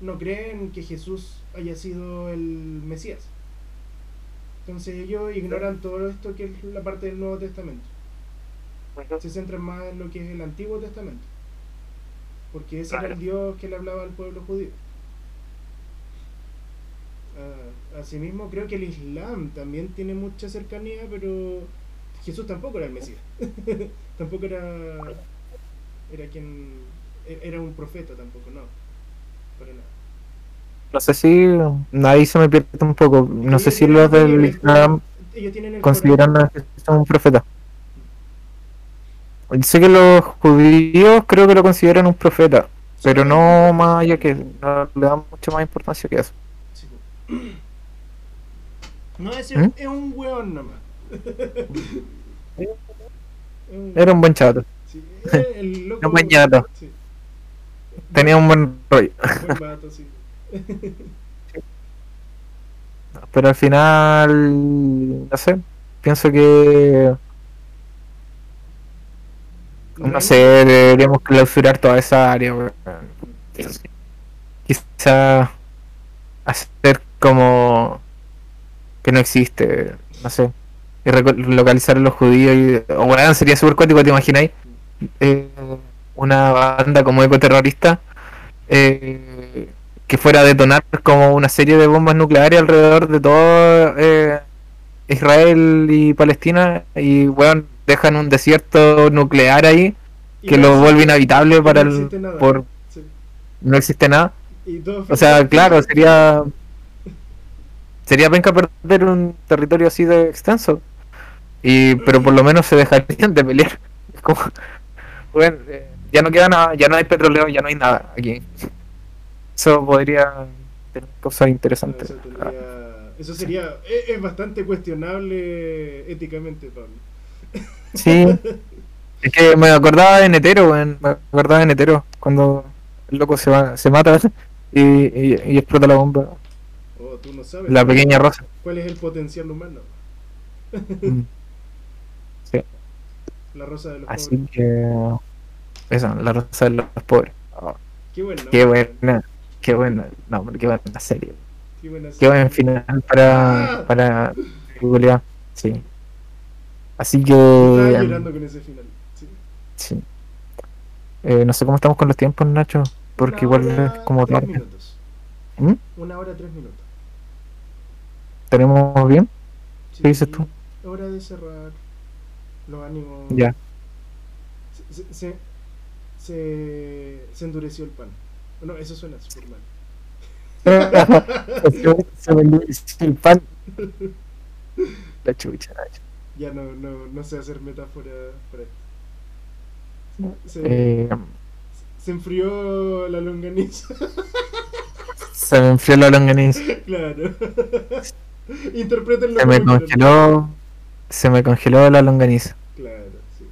no creen que Jesús haya sido el Mesías. Entonces ellos ignoran todo esto que es la parte del Nuevo Testamento. Se centran más en lo que es el Antiguo Testamento. Porque ese era Claro. el Dios que le hablaba al pueblo judío. Ah, asimismo, creo que el Islam también tiene mucha cercanía, pero Jesús tampoco era el Mesías. *laughs* tampoco era era quien e- era un profeta tampoco, no. Para nada. No sé si. Ahí se me pierde un poco. No sé si los del Islam Corán- ellos tienen el consideran a Jesús un profeta. Sé que los judíos creo que lo consideran un profeta, pero no más allá que no le dan mucha más importancia que eso. Sí. No, ese ¿Mm? es un weón nomás. Es *laughs* Era un buen chato, sí, es el *laughs* loco. un buen. Sí, tenía un buen rollo, buen *laughs* vato, sí. pero al final, no sé, pienso que, no sé, deberíamos clausurar toda esa área. Quizá hacer como que no existe, no sé, y localizar a los judíos. Y, o weón, sería súper cuático, ¿te imagináis? Eh, una banda como ecoterrorista eh, que fuera a detonar como una serie de bombas nucleares alrededor de todo eh, Israel y Palestina y weón, dejan un desierto nuclear ahí que no lo existe- vuelve inhabitable para no el existe nada. por Sí. no existe nada Y o sea claro sería sería penca perder un territorio así de extenso y pero por lo menos se dejarían de pelear *laughs* como bueno, eh, ya no queda nada ya no hay petróleo ya no hay nada aquí eso podría tener cosas interesantes Eso, tendría- eso sería. Es, es bastante cuestionable éticamente, Pablo. Sí *laughs* es que me acordaba de Netero weón, me acordaba de Netero cuando el loco se va se mata *laughs* y, y, y explota la bomba Oh, tú no sabes. la pequeña rosa ¿Cuál es el potencial humano? *laughs* Mm. Sí. La rosa de los Así pobres. que. Eso, la rosa de los pobres. Oh, Qué bueno. qué buena, qué buena. No, qué buena serie. Qué buena Qué buen serie. final para. para. Julia. Sí. Así Estaba que. llorando con ese final. Sí. Sí. Eh, no sé cómo estamos con los tiempos, Nacho. Porque Una igual hora, es como tres tarde. minutos. ¿Mm? Una hora, tres minutos. ¿Tenemos bien? Sí, ¿Qué dices tú? Hora de cerrar. Los ánimos. Ya. Se, se, se, se endureció el pan. No, eso suena súper mal. Se me endureció el pan. La chucha, Nacho. Ya no, no, no sé hacer metáfora para esto. Se, Eh, se enfrió la longaniza. *laughs* se me enfrió la longaniza. *laughs* claro. Interpretenlo Se me congeló. Se me congeló la longaniza. Claro, sí.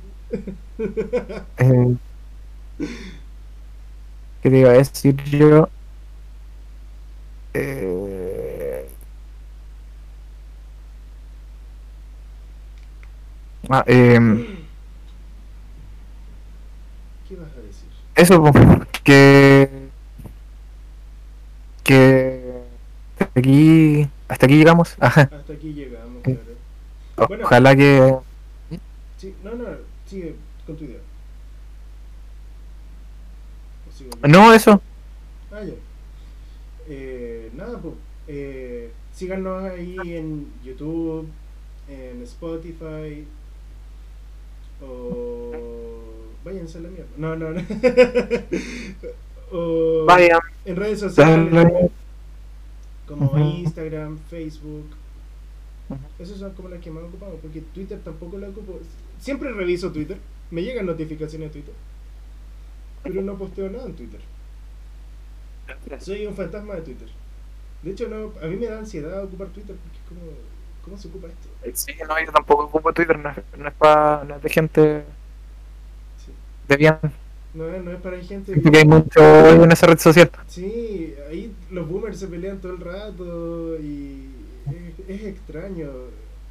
*laughs* Eh, ¿Qué te iba a decir yo? Eh, ah, em, ¿Qué vas a decir? eso, que. Que. Hasta aquí. Hasta aquí llegamos. Ajá. *laughs* Hasta aquí llegamos, claro. Bueno. Ojalá que. Sí, no, no, sigue con tu idea. No, eso. Ah, ya. Eh, nada, pues. Eh, síganos ahí en YouTube, en Spotify. O. Váyanse a la mierda. No, no, no. *laughs* o Vaya. en redes sociales como. Instagram, Facebook. Ujú. Esas son como las que más ocupamos, porque Twitter tampoco la ocupo. Siempre reviso Twitter, me llegan notificaciones de Twitter, pero no posteo nada en Twitter. Soy un fantasma de Twitter. De hecho, no, a mí me da ansiedad ocupar Twitter porque es como, ¿cómo se ocupa esto? Sí, no, yo tampoco ocupo Twitter, no es, no es, pa- no es de gente. Sí. Debian. No es, no es para gente. Siento que hay mucho odio en esa red social. Sí, ahí los boomers se pelean todo el rato y es, es extraño.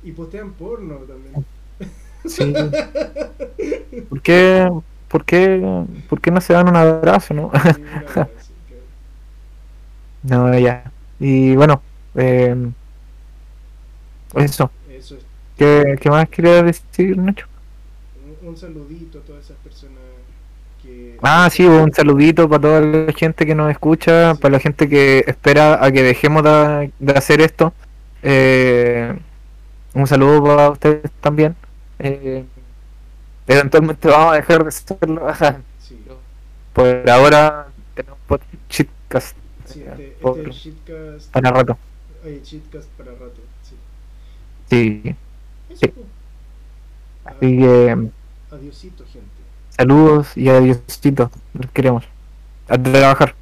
Y postean porno también. Sí. ¿Por qué, por qué, por qué no se dan un abrazo, no? Sí, *laughs* claro. no, ya. Y bueno, eh, eso. Eso es. ¿Qué, qué más quería decir, Nacho? Un, un saludito a todas esas personas que. Ah, sí, un saludito para toda la gente que nos escucha, Sí. para la gente que espera a que dejemos de, de hacer esto. Eh, un saludo para ustedes también. Eh, eventualmente vamos a dejar de hacerlo. *laughs* Sí, Por ahora tenemos podcast sí, este, por- este rato. Oye, para rato. Sí. Sí, po. así que Adiosito, gente. saludos y adiósito. Los queremos. A trabajar.